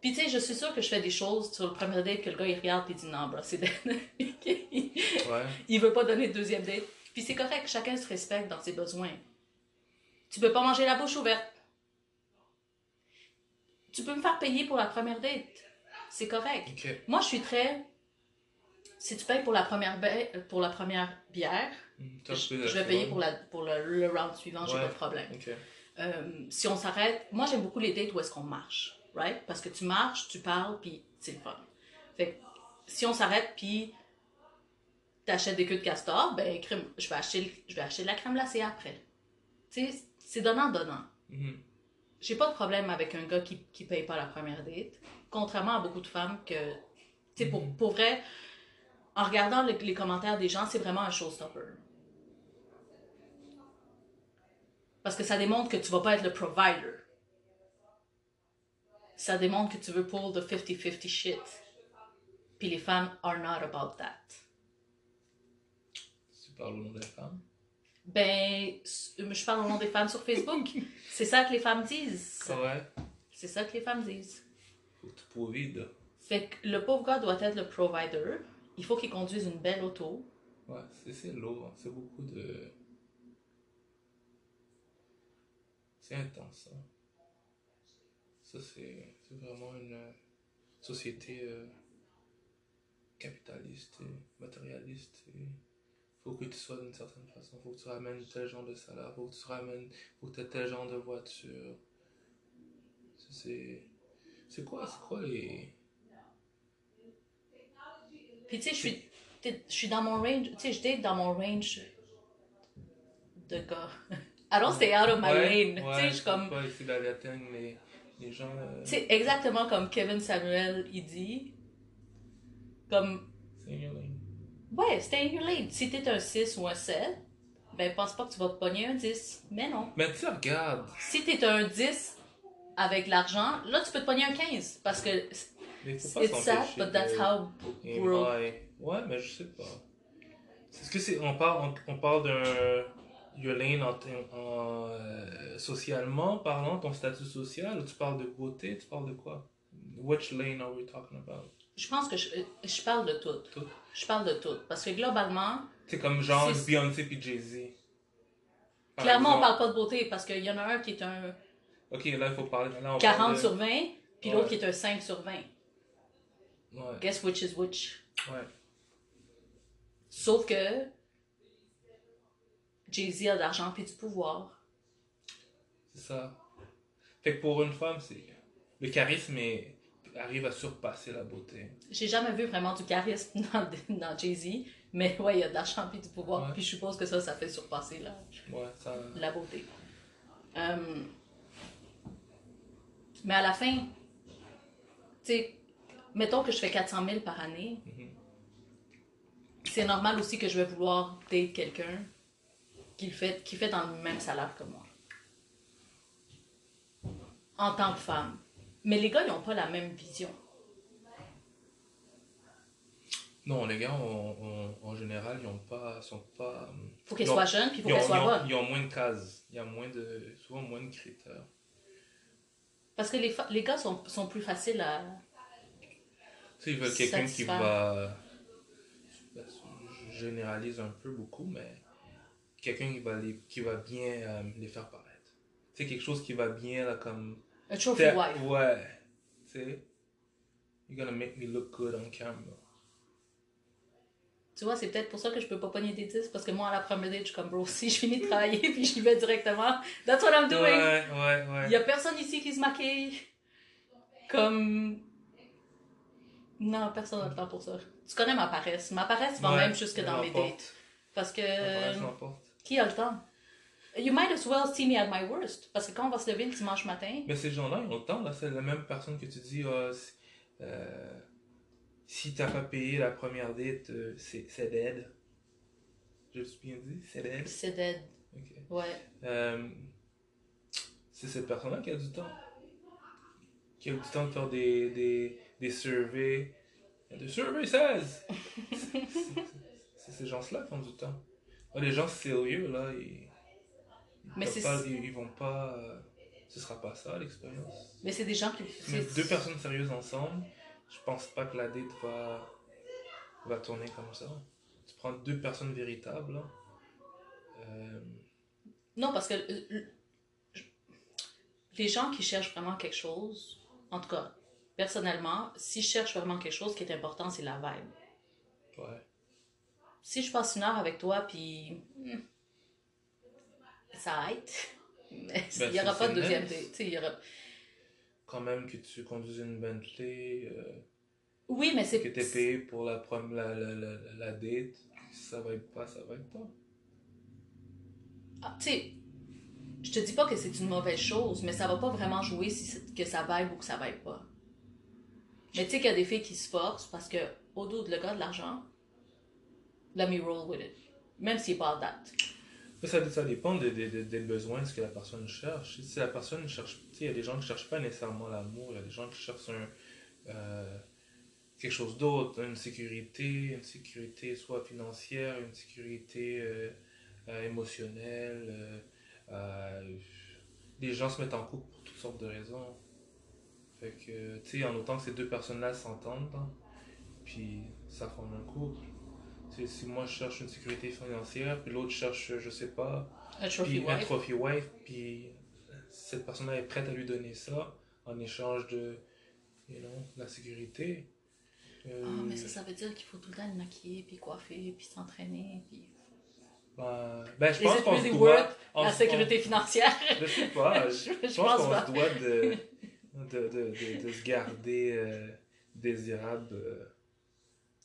puis tu sais, je suis sûre que je fais des choses sur le premier date que le gars, il regarde il dit non, bro, c'est. Ouais. il veut pas donner de deuxième date. Puis c'est correct, chacun se respecte dans ses besoins. Tu peux pas manger la bouche ouverte. Tu peux me faire payer pour la première date. C'est correct. Moi, je suis très. Si tu payes pour la première, pour la première bière, Hmm, toi, je, vais payer pour, la, pour le, le round suivant, j'ai Ouais. pas de problème. Euh, si on s'arrête, moi j'aime beaucoup les dates où est-ce qu'on marche, right? Parce que tu marches, tu parles, puis c'est le fun. Fait que si on s'arrête, puis t'achètes des queues de castor, ben crème, je vais acheter, le- je vais acheter de la crème glacée après. Tu sais, c'est donnant-donnant. Mhm. J'ai pas de problème avec un gars qui, qui paye pas la première date. Contrairement à beaucoup de femmes que, tu sais, pour, Mhm. pour vrai, en regardant le- les commentaires des gens, c'est vraiment un showstopper. Parce que ça démontre que tu vas pas être le provider. Ça démontre que tu veux pull the 50-50 shit. Puis les femmes are not about that. Tu parles au nom des femmes? Ben, je parle au nom des femmes sur Facebook. C'est ça que les femmes disent. Correct. C'est ça que les femmes disent. Provides. Fait que le pauvre gars doit être le provider. Il faut qu'il conduise une belle auto. Ouais, c'est- lourd. hein. C'est beaucoup de. C'est intense, ça. Ça, c'est vraiment une euh, société euh, capitaliste et matérialiste. Il faut que tu sois d'une certaine façon. faut que tu ramènes tel genre de salaire. faut que tu ramènes. faut que tu aies tel genre de voiture. C'est. C'est quoi, c'est quoi les. Puis tu sais, je suis, je suis dans mon range. Tu sais, je date dans mon range de gars. I don't stay out of my Ouais, lane. ouais, tu sais, je suis comme. pas essayer d'aller atteindre les, les gens. euh, C'est exactement comme Kevin Samuel, il dit. Comme, c'est une ligne. ouais, stay in your lane. Si t'es un 6 ou un 7, ben pense pas que tu vas te pogner un 10. Mais non. Mais tu sais, regarde. Si t'es un 10 avec l'argent, là tu peux te pogner un 15. Parce que it's sad, but that's how Et we're. ouais. mais je sais pas. Est-ce que c'est. On parle, on, on parle d'un. Your lane en, en, euh, socialement parlant, ton statut social, ou tu parles de beauté, tu parles de quoi? Which lane are we talking about? Je pense que je, je parle de tout. Tout. Je parle de tout. Parce que globalement, C'est comme genre Beyoncé puis Jay-Z. Clairement, on exemple. parle pas de beauté parce qu'il y en a un qui est un Ok, là, il faut parler. On 40 parle de- sur 20, puis Ouais. l'autre qui est un 5 sur 20. Ouais, Guess which is which. ouais. Sauf que Jay-Z a de l'argent puis du pouvoir. C'est ça. Fait que pour une femme, c'est. Le charisme est- arrive à surpasser la beauté. J'ai jamais vu vraiment du charisme dans, dans Jay-Z, mais ouais, il y a de l'argent puis du pouvoir. Puis je suppose que ça, ça fait surpasser la, Ouais, ça. la beauté. Euh, mais à la fin, tu sais, mettons que je fais 400 000 par année, c'est normal aussi que je vais vouloir date quelqu'un qui, le fait, qui fait dans le même salaire que moi. En tant que femme. Mais les gars, ils n'ont pas la même vision. Non, les gars, on- on- en général, ils ont pas, sont pas. faut qu'elle ils ont- soit jeune, puis il faut ils ont- qu'elle soit ils ont- bonne. Ils ont moins de cases. Il y a moins de, souvent moins de critères. Parce que les, les gars sont, sont plus faciles à. Tu ils veulent quelqu'un qui va. Je généralise un peu beaucoup, mais quelqu'un qui va, les, qui va bien euh, les faire paraître. Tu sais, quelque chose qui va bien, là, comme. A trophy wife. Ouais. Tu sais, you're gonna make me look good on camera. Tu vois, c'est peut-être pour ça que je peux pas pogner des 10, parce que moi, à la première date, je suis comme, bro, si je finis de travailler, puis j'y vais directement, that's what I'm doing. Ouais, ouais, ouais. Il y a personne ici qui se maquille. Comme. Non, personne n'a le temps pour ça. Tu connais ma paresse. Ma paresse va Ouais, même jusque dans mes dates. Parce que. Qui a le temps? You might as well see me at my worst. Parce que quand on va se lever le dimanche matin, Mais ces gens-là, ils ont le temps, là. C'est la même personne que tu dis, ah, euh, si t'as pas payé la première date, euh, c'est c'est dead. Je me suis bien dit, c'est dead? c'est dead. Ouais. Euh, c'est cette personne-là qui a du temps. Qui a du temps de faire des, des, des surveys. Des surveys 16! C'est- c'est- C'est ces gens-là qui ont du temps. Ah, les gens sérieux, là, ils, ils, Mais c'est- pas- ils, ils vont pas. euh, ce sera pas ça l'expérience. Mais c'est des gens qui. Deux personnes sérieuses ensemble, je pense pas que la date va, va tourner comme ça. Tu prends deux personnes véritables, là. Euh, Non, parce que euh, les gens qui cherchent vraiment quelque chose, en tout cas, personnellement, si je cherche vraiment quelque chose, ce qui est important, c'est la vibe. ouais. Si je passe une heure avec toi, puis. hmm, ça aide. Mais il Ben, n'y aura pas de deuxième date. tu sais, il y aura... Quand même que tu conduises une Bentley, euh, Oui, mais c'est. que t'es payé pour la, la, la, la, la date, si ça va être pas, ça va être pas. Ah, tu sais, je te dis pas que c'est une mauvaise chose, mais ça va pas vraiment jouer si que ça vibe ou que ça vibe pas. Mais tu sais qu'il y a des filles qui se forcent parce que, au dos de le gars de l'argent, let me roll with it. Même s'il pas date. Ça, dépend des, besoins, ce que la personne cherche. Si la personne cherche, il y a des gens qui cherchent pas nécessairement l'amour, il y a des gens qui cherchent euh, quelque chose d'autre, une sécurité, une sécurité soit financière, une sécurité euh, euh, émotionnelle. les gens se mettent en couple pour toutes sortes de raisons. Fait que, en autant que ces deux personnes-là s'entendent, puis ça forme un couple. Si moi je cherche une sécurité financière, puis l'autre cherche, je sais pas, Un trophy puis un wife. trophy wife, puis cette personne-là est prête à lui donner ça en échange de, you know, la sécurité. Euh, Ah, mais ça, ça veut dire qu'il faut tout le temps le maquiller, puis coiffer, puis s'entraîner, puis... ben, ben, je Is pense qu'on really se doit. la sécurité financière? je sais pas. je, Je- je je pense pense qu'on se doit de, de, de, de, de se garder euh, désirable euh,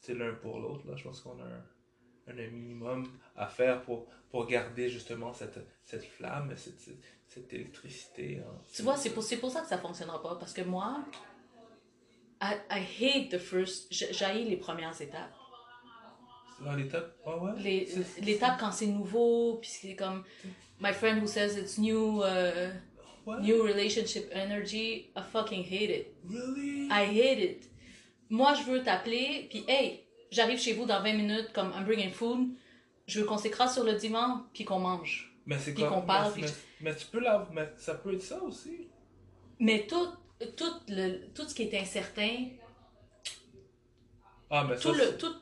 sais, l'un pour l'autre. là. Je pense qu'on a un, un minimum à faire pour, pour garder justement cette, cette flamme, cette, cette, cette électricité. hein. Tu vois, c'est pour, c'est pour ça que ça fonctionnera pas. Parce que moi, I, I hate the first... J'haïs les premières étapes. L'étape, ah ouais? Les- C'est- L'étape quand c'est nouveau, puis c'est comme... My friend who says it's new, uh, new relationship energy, I fucking hate it. Really? I hate it. Moi, je veux t'appeler, puis hey, j'arrive chez vous dans 20 minutes, comme I'm bringing food. Je veux qu'on s'écrase sur le divan, puis qu'on mange. Mais c'est Puis qu'on parle, mais, puis mais- mais tu peux la. Mais ça peut être ça aussi. Mais tout, tout, le, tout ce qui est incertain, Ah, mais tout ça. le, tout,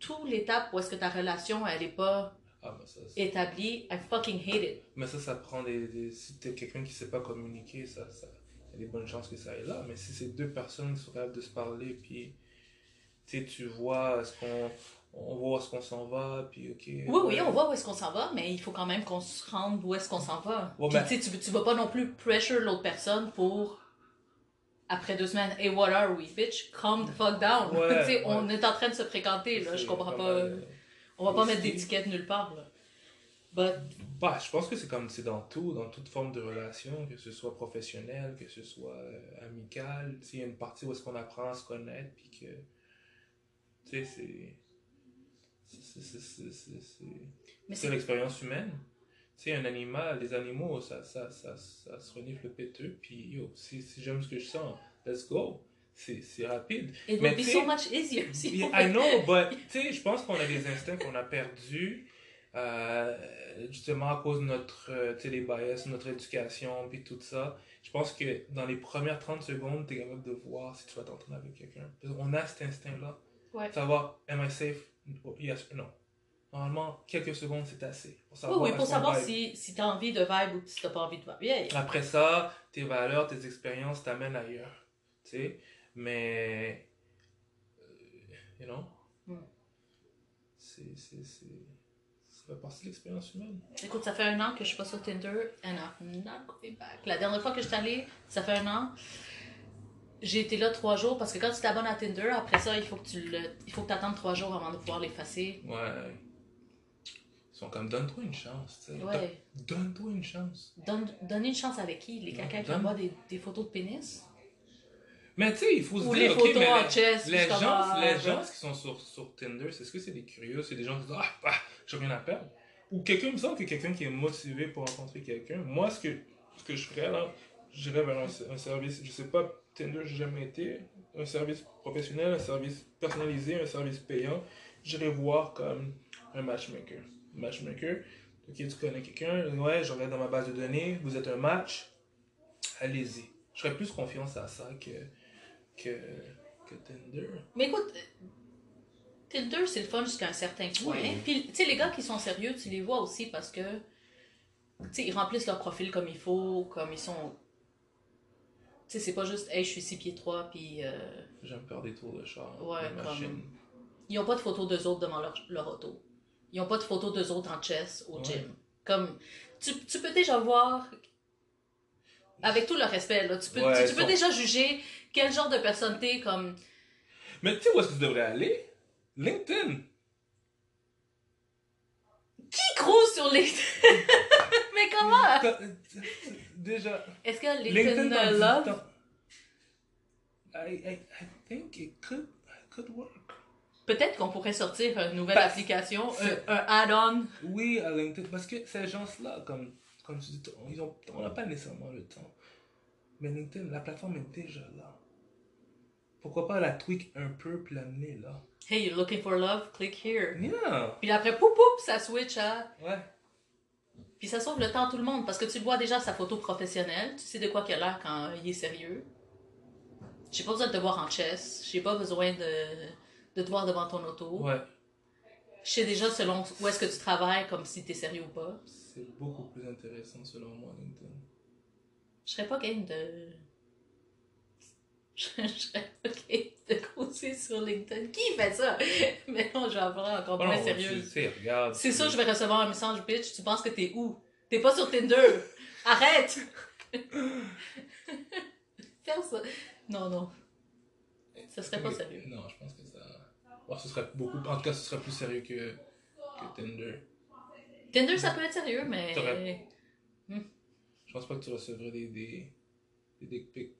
tout l'étape où est-ce que ta relation, elle est pas Ah, mais ça. c'est- établie, I fucking hate it. Mais ça, ça prend des. des- si t'es quelqu'un qui sait pas communiquer, ça. ça il y a des bonnes chances que ça aille là. Mais si c'est deux personnes qui sont capables de se parler, puis. Tu sais, tu vois, est-ce qu'on. On voit où est-ce qu'on s'en va, puis ok. Oui, oui, on voit où est-ce qu'on s'en va, mais il faut quand même qu'on se rende où est-ce qu'on s'en va. Ouais, Puis, ben- tu sais, tu, vas pas non plus pressure l'autre personne pour, après deux semaines, hey, what are we, bitch? Calm the fuck down. Ouais, on est en train de se fréquenter, là, je comprends pas euh, On va pas mettre d'étiquette nulle part, là. But, Bah, je pense que c'est comme c'est dans tout, dans toute forme de relation, que ce soit professionnel, que ce soit euh, amical. Tu sais, Il y a une partie où est-ce qu'on apprend à se connaître, puis que. Tu sais, c'est. c'est- l'expérience humaine. Tu sais, un animal, les animaux, ça, ça, ça, ça se renifle le péteux, puis yo, si, si j'aime ce que je sens, let's go. C'est rapide. it mais would be so sais- much easier I know, but tu sais, je pense qu'on a des instincts qu'on a perdus euh, justement à cause de notre, euh, tu les bias, notre éducation, puis tout ça. Je pense que dans les premières 30 secondes, tu es capable de voir si tu vas t'entendre avec quelqu'un. Qu'on a cet instinct-là. Ouais. Savoir, am I safe? Yes or no. Normalement, quelques secondes, c'est assez. Pour Oui, savoir oui, est-ce pour savoir vibe. si, si t'as envie de vibe ou si t'as pas envie de vibe. Yeah. Après ça, tes valeurs, tes expériences t'amènent ailleurs. Tu sais? Mais. euh, you know? Hmm. C'est. Ça fait partie de l'expérience humaine. Écoute, ça fait un an que je suis pas sur Tinder and I'm not going back. La dernière fois que je suis allée, ça fait un an, j'ai été là trois jours parce que quand tu t'abonnes à Tinder, après ça, il faut que tu le, il faut que attendes trois jours avant de pouvoir l'effacer. Ouais. Ils sont comme, donne-toi une chance. tu sais. Ouais. Don- Donne-toi une chense. Donne, donne une chance avec qui? Les caca qui envoient des, des photos de pénis? Mais tu sais, il faut se Ou dire. les ok, photos en les- gens, les gens qui sont sur, sur Tinder, c'est ce que c'est des curieux, c'est des gens qui disent Ah, ah j'ai rien à perdre. Ou quelqu'un, il me semble que quelqu'un qui est motivé pour rencontrer quelqu'un, moi, ce que, ce que je ferais là, j'irais vers un, un service, je sais pas, Tinder, j'ai jamais été, un service professionnel, un service personnalisé, un service payant, j'irais voir comme un matchmaker. Matchmaker, ok, tu connais quelqu'un, ouais, je regarde dans ma base de données, vous êtes un match, allez-y. Je ferais plus confiance à ça que, que, que Tinder. Mais écoute, Tinder, c'est le fun jusqu'à un certain point. Oui. Puis, tu sais, les gars qui sont sérieux, tu les vois aussi parce que, tu sais, ils remplissent leur profil comme il faut, comme ils sont. Tu sais, c'est pas juste, hey, je suis 6 pieds 3, puis euh, J'aime faire des tours de char, Ouais, de comme- ils ont pas de photos d'eux autres devant leur, leur auto. Ils ont pas de photos d'eux autres en chess au Ouais. gym. Comme, tu, tu peux déjà voir, avec tout le respect, là, tu peux, Ouais, tu, tu peux son- déjà juger quel genre de personne t'es, comme. Mais tu sais où est-ce que tu devrais aller? LinkedIn. Qui crouse sur LinkedIn? Mais comment? Déjà, Est-ce que LinkedIn LinkedIn euh, Love? I, I, I think it could, it could work. Peut-être qu'on pourrait sortir une nouvelle Parce- application, un, un add-on. Oui, à LinkedIn, parce que ces gens-là, comme, comme tu dis, on n'a pas nécessairement le temps. Mais LinkedIn, la plateforme est déjà là. Pourquoi pas la tweak un peu puis l'amener là? Hey, you're looking for love? Click here. Yeah! Puis après, poup poup, ça switch à. Ouais. Puis ça sauve le temps à tout le monde parce que tu vois déjà sa photo professionnelle, tu sais de quoi qu'il a l'air quand il est sérieux. J'ai pas besoin de te voir en chess, j'ai pas besoin de, de te voir devant ton auto. Ouais. Je sais déjà selon où est-ce que tu travailles, comme si t'es sérieux ou pas. C'est beaucoup plus intéressant selon moi, LinkedIn. Je serais pas game de. Je serais pas game de causer sur LinkedIn. Qui fait ça? Mais non, je vais avoir encore sais, regarde. C'est sûr, je vais recevoir un message, bitch. Tu penses que t'es où? T'es pas sur Tinder. Arrête! Faire ça. Non, non. Ça serait pas sérieux. Non, je pense que ça. Ouais, ce serait beaucoup. En tout cas, ce serait plus sérieux que, que Tinder. Tinder, ça peut être sérieux, mais. T'aurais- Je pense pas que tu recevrais des, des, des dick pics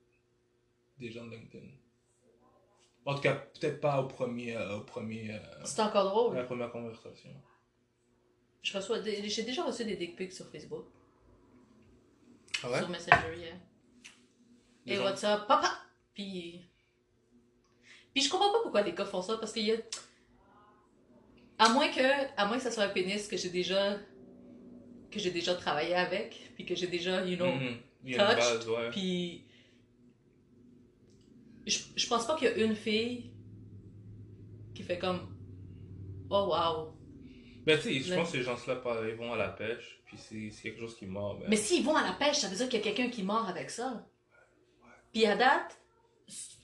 des gens de LinkedIn. En tout cas, peut-être pas au premier, euh, au premier, euh, C'est encore à drôle. la première conversation. Je reçois des- J'ai déjà reçu des dick pics sur Facebook. Ah Sur Messenger, yeah. Des Et gens- what's up? Papa! Puis. Puis je comprends pas pourquoi les gars font ça, parce qu'il y a. À moins que, à moins que ça soit un pénis que j'ai déjà, que j'ai déjà travaillé avec, puis que j'ai déjà, you know, a une touched, base, ouais. puis je, je pense pas qu'il y a une fille qui fait comme, oh wow. Ben, tu sais, je pense que ces gens-là, ils vont à la pêche, puis c'est c'est quelque chose qui mord. Ben, Mais s'ils vont à la pêche, ça veut dire qu'il y a quelqu'un qui mord avec ça. Puis à date,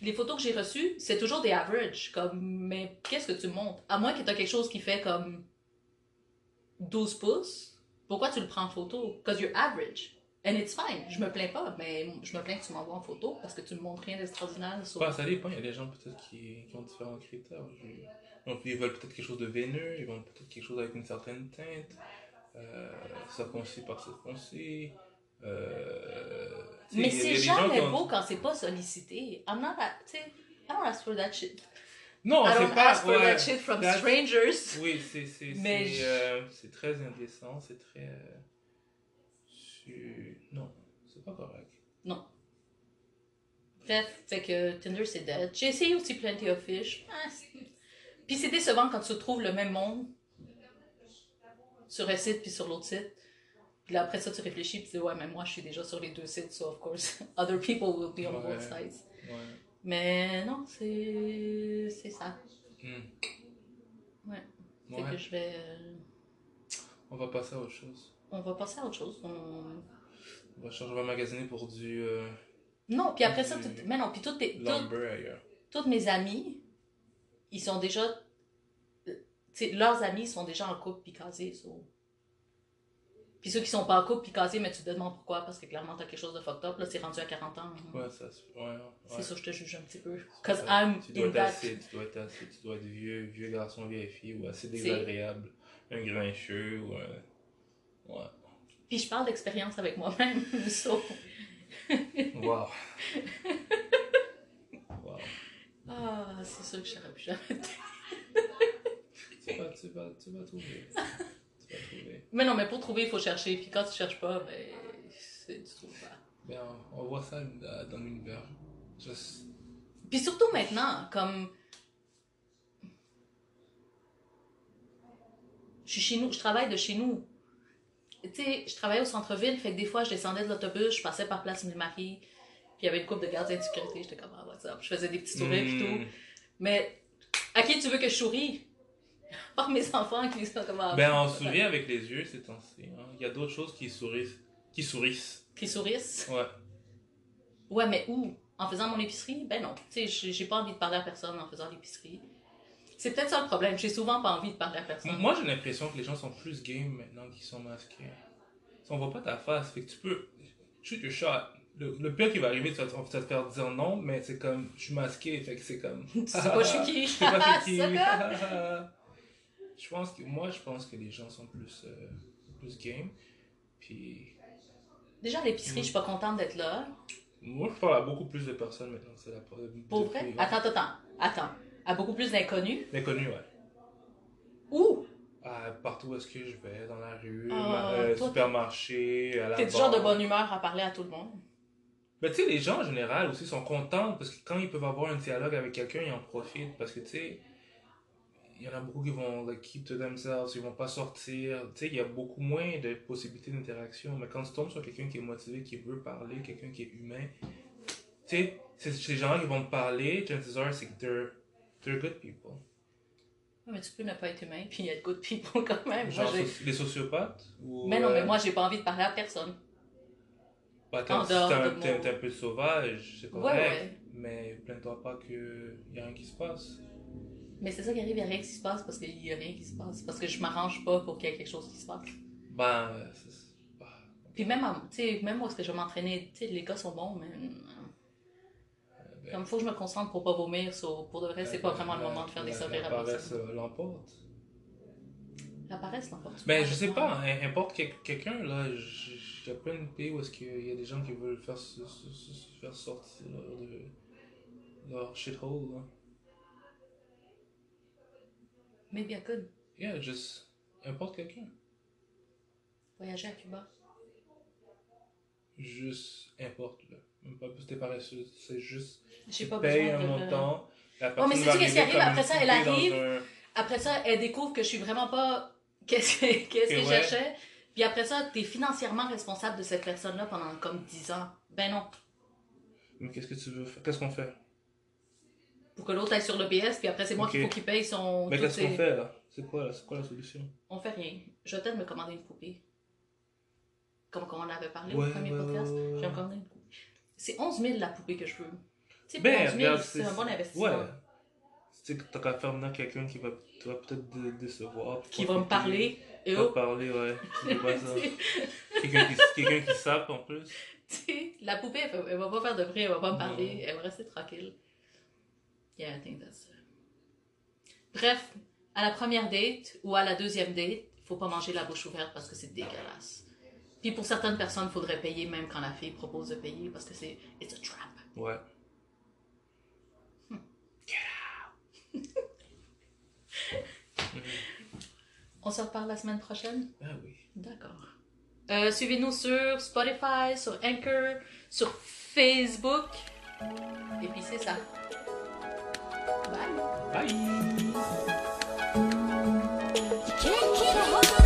les photos que j'ai reçues, c'est toujours des averages. Comme, mais qu'est-ce que tu montres? À moins que tu as quelque chose qui fait comme 12 pouces, pourquoi tu le prends en photo? Because you're average. And it's fine. Je me plains pas, mais je me plains que tu m'envoies en photo parce que tu me montres rien d'extraordinaire. ça dépend, il y a des gens peut-être qui, qui ont différents critères. Donc, ils veulent peut-être quelque chose de veineux, ils veulent peut-être quelque chose avec une certaine teinte, euh, circoncis par circoncis. Euh, Mais c'est jamais beau quand c'est pas sollicité. I'm not tu I don't ask for that shit. Non, I don't pas. ask for ouais, that shit from strangers. Oui, c'est c'est- Mais c'est, je- euh, c'est très indécent, c'est très. euh, Non, c'est pas correct. Bref, fait que Tinder c'est dead. J'ai essayé aussi Plenty of Fish. Ah, puis c'est décevant quand tu trouves le même monde sur un site puis sur l'autre site. Puis là après ça tu réfléchis puis tu dis ouais mais moi je suis déjà sur les deux sites so of course other people will be on Ouais. both sides. Ouais. Mais non c'est c'est ça. Hmm. Ouais. Fait Ouais. que je vais euh, On va passer à autre chose. on va passer à autre chose. On- On va changer, on va magasiner pour du euh, Non puis après ça tout- mais non puis toutes tes toutes- mes amies, ils sont déjà. euh, tu sais, leurs amis sont déjà en couple puis casés. so. Puis ceux qui sont pas en couple puis casés, mais tu te demandes pourquoi, parce que clairement t'as quelque chose de fucked up, là c'est rendu à 40 ans. Ouais, ça se. Ouais, ouais. C'est ça, je te juge un petit peu. Cause. I'm tu dois in être that. assez, tu dois être assez, tu dois être vieux, vieux garçon, vieille fille, ou assez désagréable. Un grincheux, ou un. Ouais. Puis je parle d'expérience avec moi-même. so. Wow. wow. Ah, c'est sûr que je saurais plus jamais. Tu vas, tu vas, tu vas trouver. trouver. Mais non, mais pour trouver, il faut chercher. Puis quand tu cherches pas, ben, c'est- tu trouves pas. Ben, on, on voit ça dans l'univers. Juste. Puis surtout maintenant, comme. Je suis chez nous, je travaille de chez nous. Tu sais, je travaille au centre-ville, fait que des fois, je descendais de l'autobus, je passais par Place Mille-Marie, puis il y avait une couple de gardiens de sécurité, j'étais comme, ah, what's up? Je faisais des petits sourires et tout. Hmm. Mais à qui tu veux que je souris? Par mes enfants qui sont comme. ah, Ben, on sourit avec les yeux ces temps-ci. hein. Il y a d'autres choses qui sourissent. Qui sourissent. Qui sourissent? Ouais. Ouais, mais où? En faisant mon épicerie? Ben non. Tu sais, j'ai pas envie de parler à personne en faisant l'épicerie. C'est peut-être ça le problème. J'ai souvent pas envie de parler à personne. Moi, j'ai l'impression que les gens sont plus game maintenant qu'ils sont masqués. Si on voit pas ta face, fait que tu peux shoot your shot. Le, le pire qui va arriver, tu vas, te- tu vas te faire dire non, mais c'est comme, je suis masqué, fait que c'est comme. Tu sais pas je suis qui? Je sais pas je suis qui? Je pense que, moi, je pense que les gens sont plus, euh, plus game. Puis, Déjà, à l'épicerie, je suis pas contente d'être là. moi, je parle à beaucoup plus de personnes maintenant. C'est la Pour vrai? Attends, attends, attends. Attends. À beaucoup plus d'inconnus? L'inconnu, ouais. Où? Ah, partout où est-ce que je vais, dans la rue, Ah, ma- euh, supermarché, à la T'es du genre de bonne humeur à parler à tout le monde? Ben, tu sais, les gens en général aussi sont contents parce que quand ils peuvent avoir un dialogue avec quelqu'un, ils en profitent parce que, tu sais, il y en a beaucoup qui vont like, keep to themselves, ils vont pas sortir. Tu sais, il y a beaucoup moins de possibilités d'interaction. Mais quand tu tombes sur quelqu'un qui est motivé, qui veut parler, quelqu'un qui est humain, tu sais, c'est- ces gens qui vont te parler, chances are, c'est que they're, they're good people. Ouais, Mais tu peux ne pas être humain puis être good people quand même. Genre les sociopathes ou, mais non, mais euh, moi, j'ai pas envie de parler à personne. bah, t'es- un, de un peu sauvage, c'est Ouais, correct. ouais. Mais plains-toi pas qu'il y a rien qui se passe. Mais c'est ça qui arrive, il y a rien qui se passe parce qu'il y a rien qui se passe. Parce que je m'arrange pas pour qu'il y ait quelque chose qui se passe. Ben, bah, Puis même, tu sais, même où est-ce que je vais m'entraîner, tu sais, les gars sont bons, mais. euh, ben, Comme faut que je me concentre pour pas vomir, so, pour de vrai, c'est pas la- vraiment le moment de faire des sourires la paresse euh, l'emporte. La paresse n'importe Ben, je sais pas, hein, importe quel- quelqu'un, là, j'ai plein de pays où est-ce qu'il y a des gens qui veulent faire, faire sortir de leur shithole, là. Maybe I could. Yeah, just, importe quelqu'un. Voyager à Cuba. Juste, importe, là. Même pas plus t'es paresseux, c'est juste, J'ai pas besoin un montant, la mais sais-tu qu'est-ce qui arrive après ça? Elle arrive, un- après ça, elle découvre que je suis vraiment pas. Qu'est-ce que, qu'est-ce que Que ouais. j'achète. Puis après ça, t'es financièrement responsable de cette personne-là pendant comme 10 ans. Ben non. Mais qu'est-ce que tu veux faire? Qu'est-ce qu'on fait? Pour que l'autre aille sur l'OBS, puis après, c'est moi Ok. qu'il faut qu'il paye son. Mais qu'est-ce qu'on fait là? C'est quoi la solution? On fait rien. Je vais peut-être me commander une poupée. Comme on en avait parlé Ouais, au premier ouais, podcast. ouais. Je vais me commander une poupée. C'est 11 000 la poupée que je veux. Tu sais, Ben, 11 000, regarde, c'est un bon investissement. Ouais. Tu sais t'as qu'à faire venir quelqu'un qui va, vas peut-être dé- décevoir. Qui va me parler. Et Qui va oh, parler, ouais. Quelqu'un qui, quelqu'un qui sape en plus. tu sais, la poupée, elle, elle va pas faire de bruit, elle va pas me parler, elle va rester tranquille. Yeah, I think that's. Bref, à la première date ou à la deuxième date, faut pas manger la bouche ouverte parce que c'est dégueulasse. Puis pour certaines personnes, il faudrait payer même quand la fille propose de payer parce que c'est. It's a trap. Ouais. On se reparle la semaine prochaine? Ah oui. D'accord. Euh, Suivez-nous sur Spotify, sur Anchor, sur Facebook. Et puis c'est ça. Bye! Bye!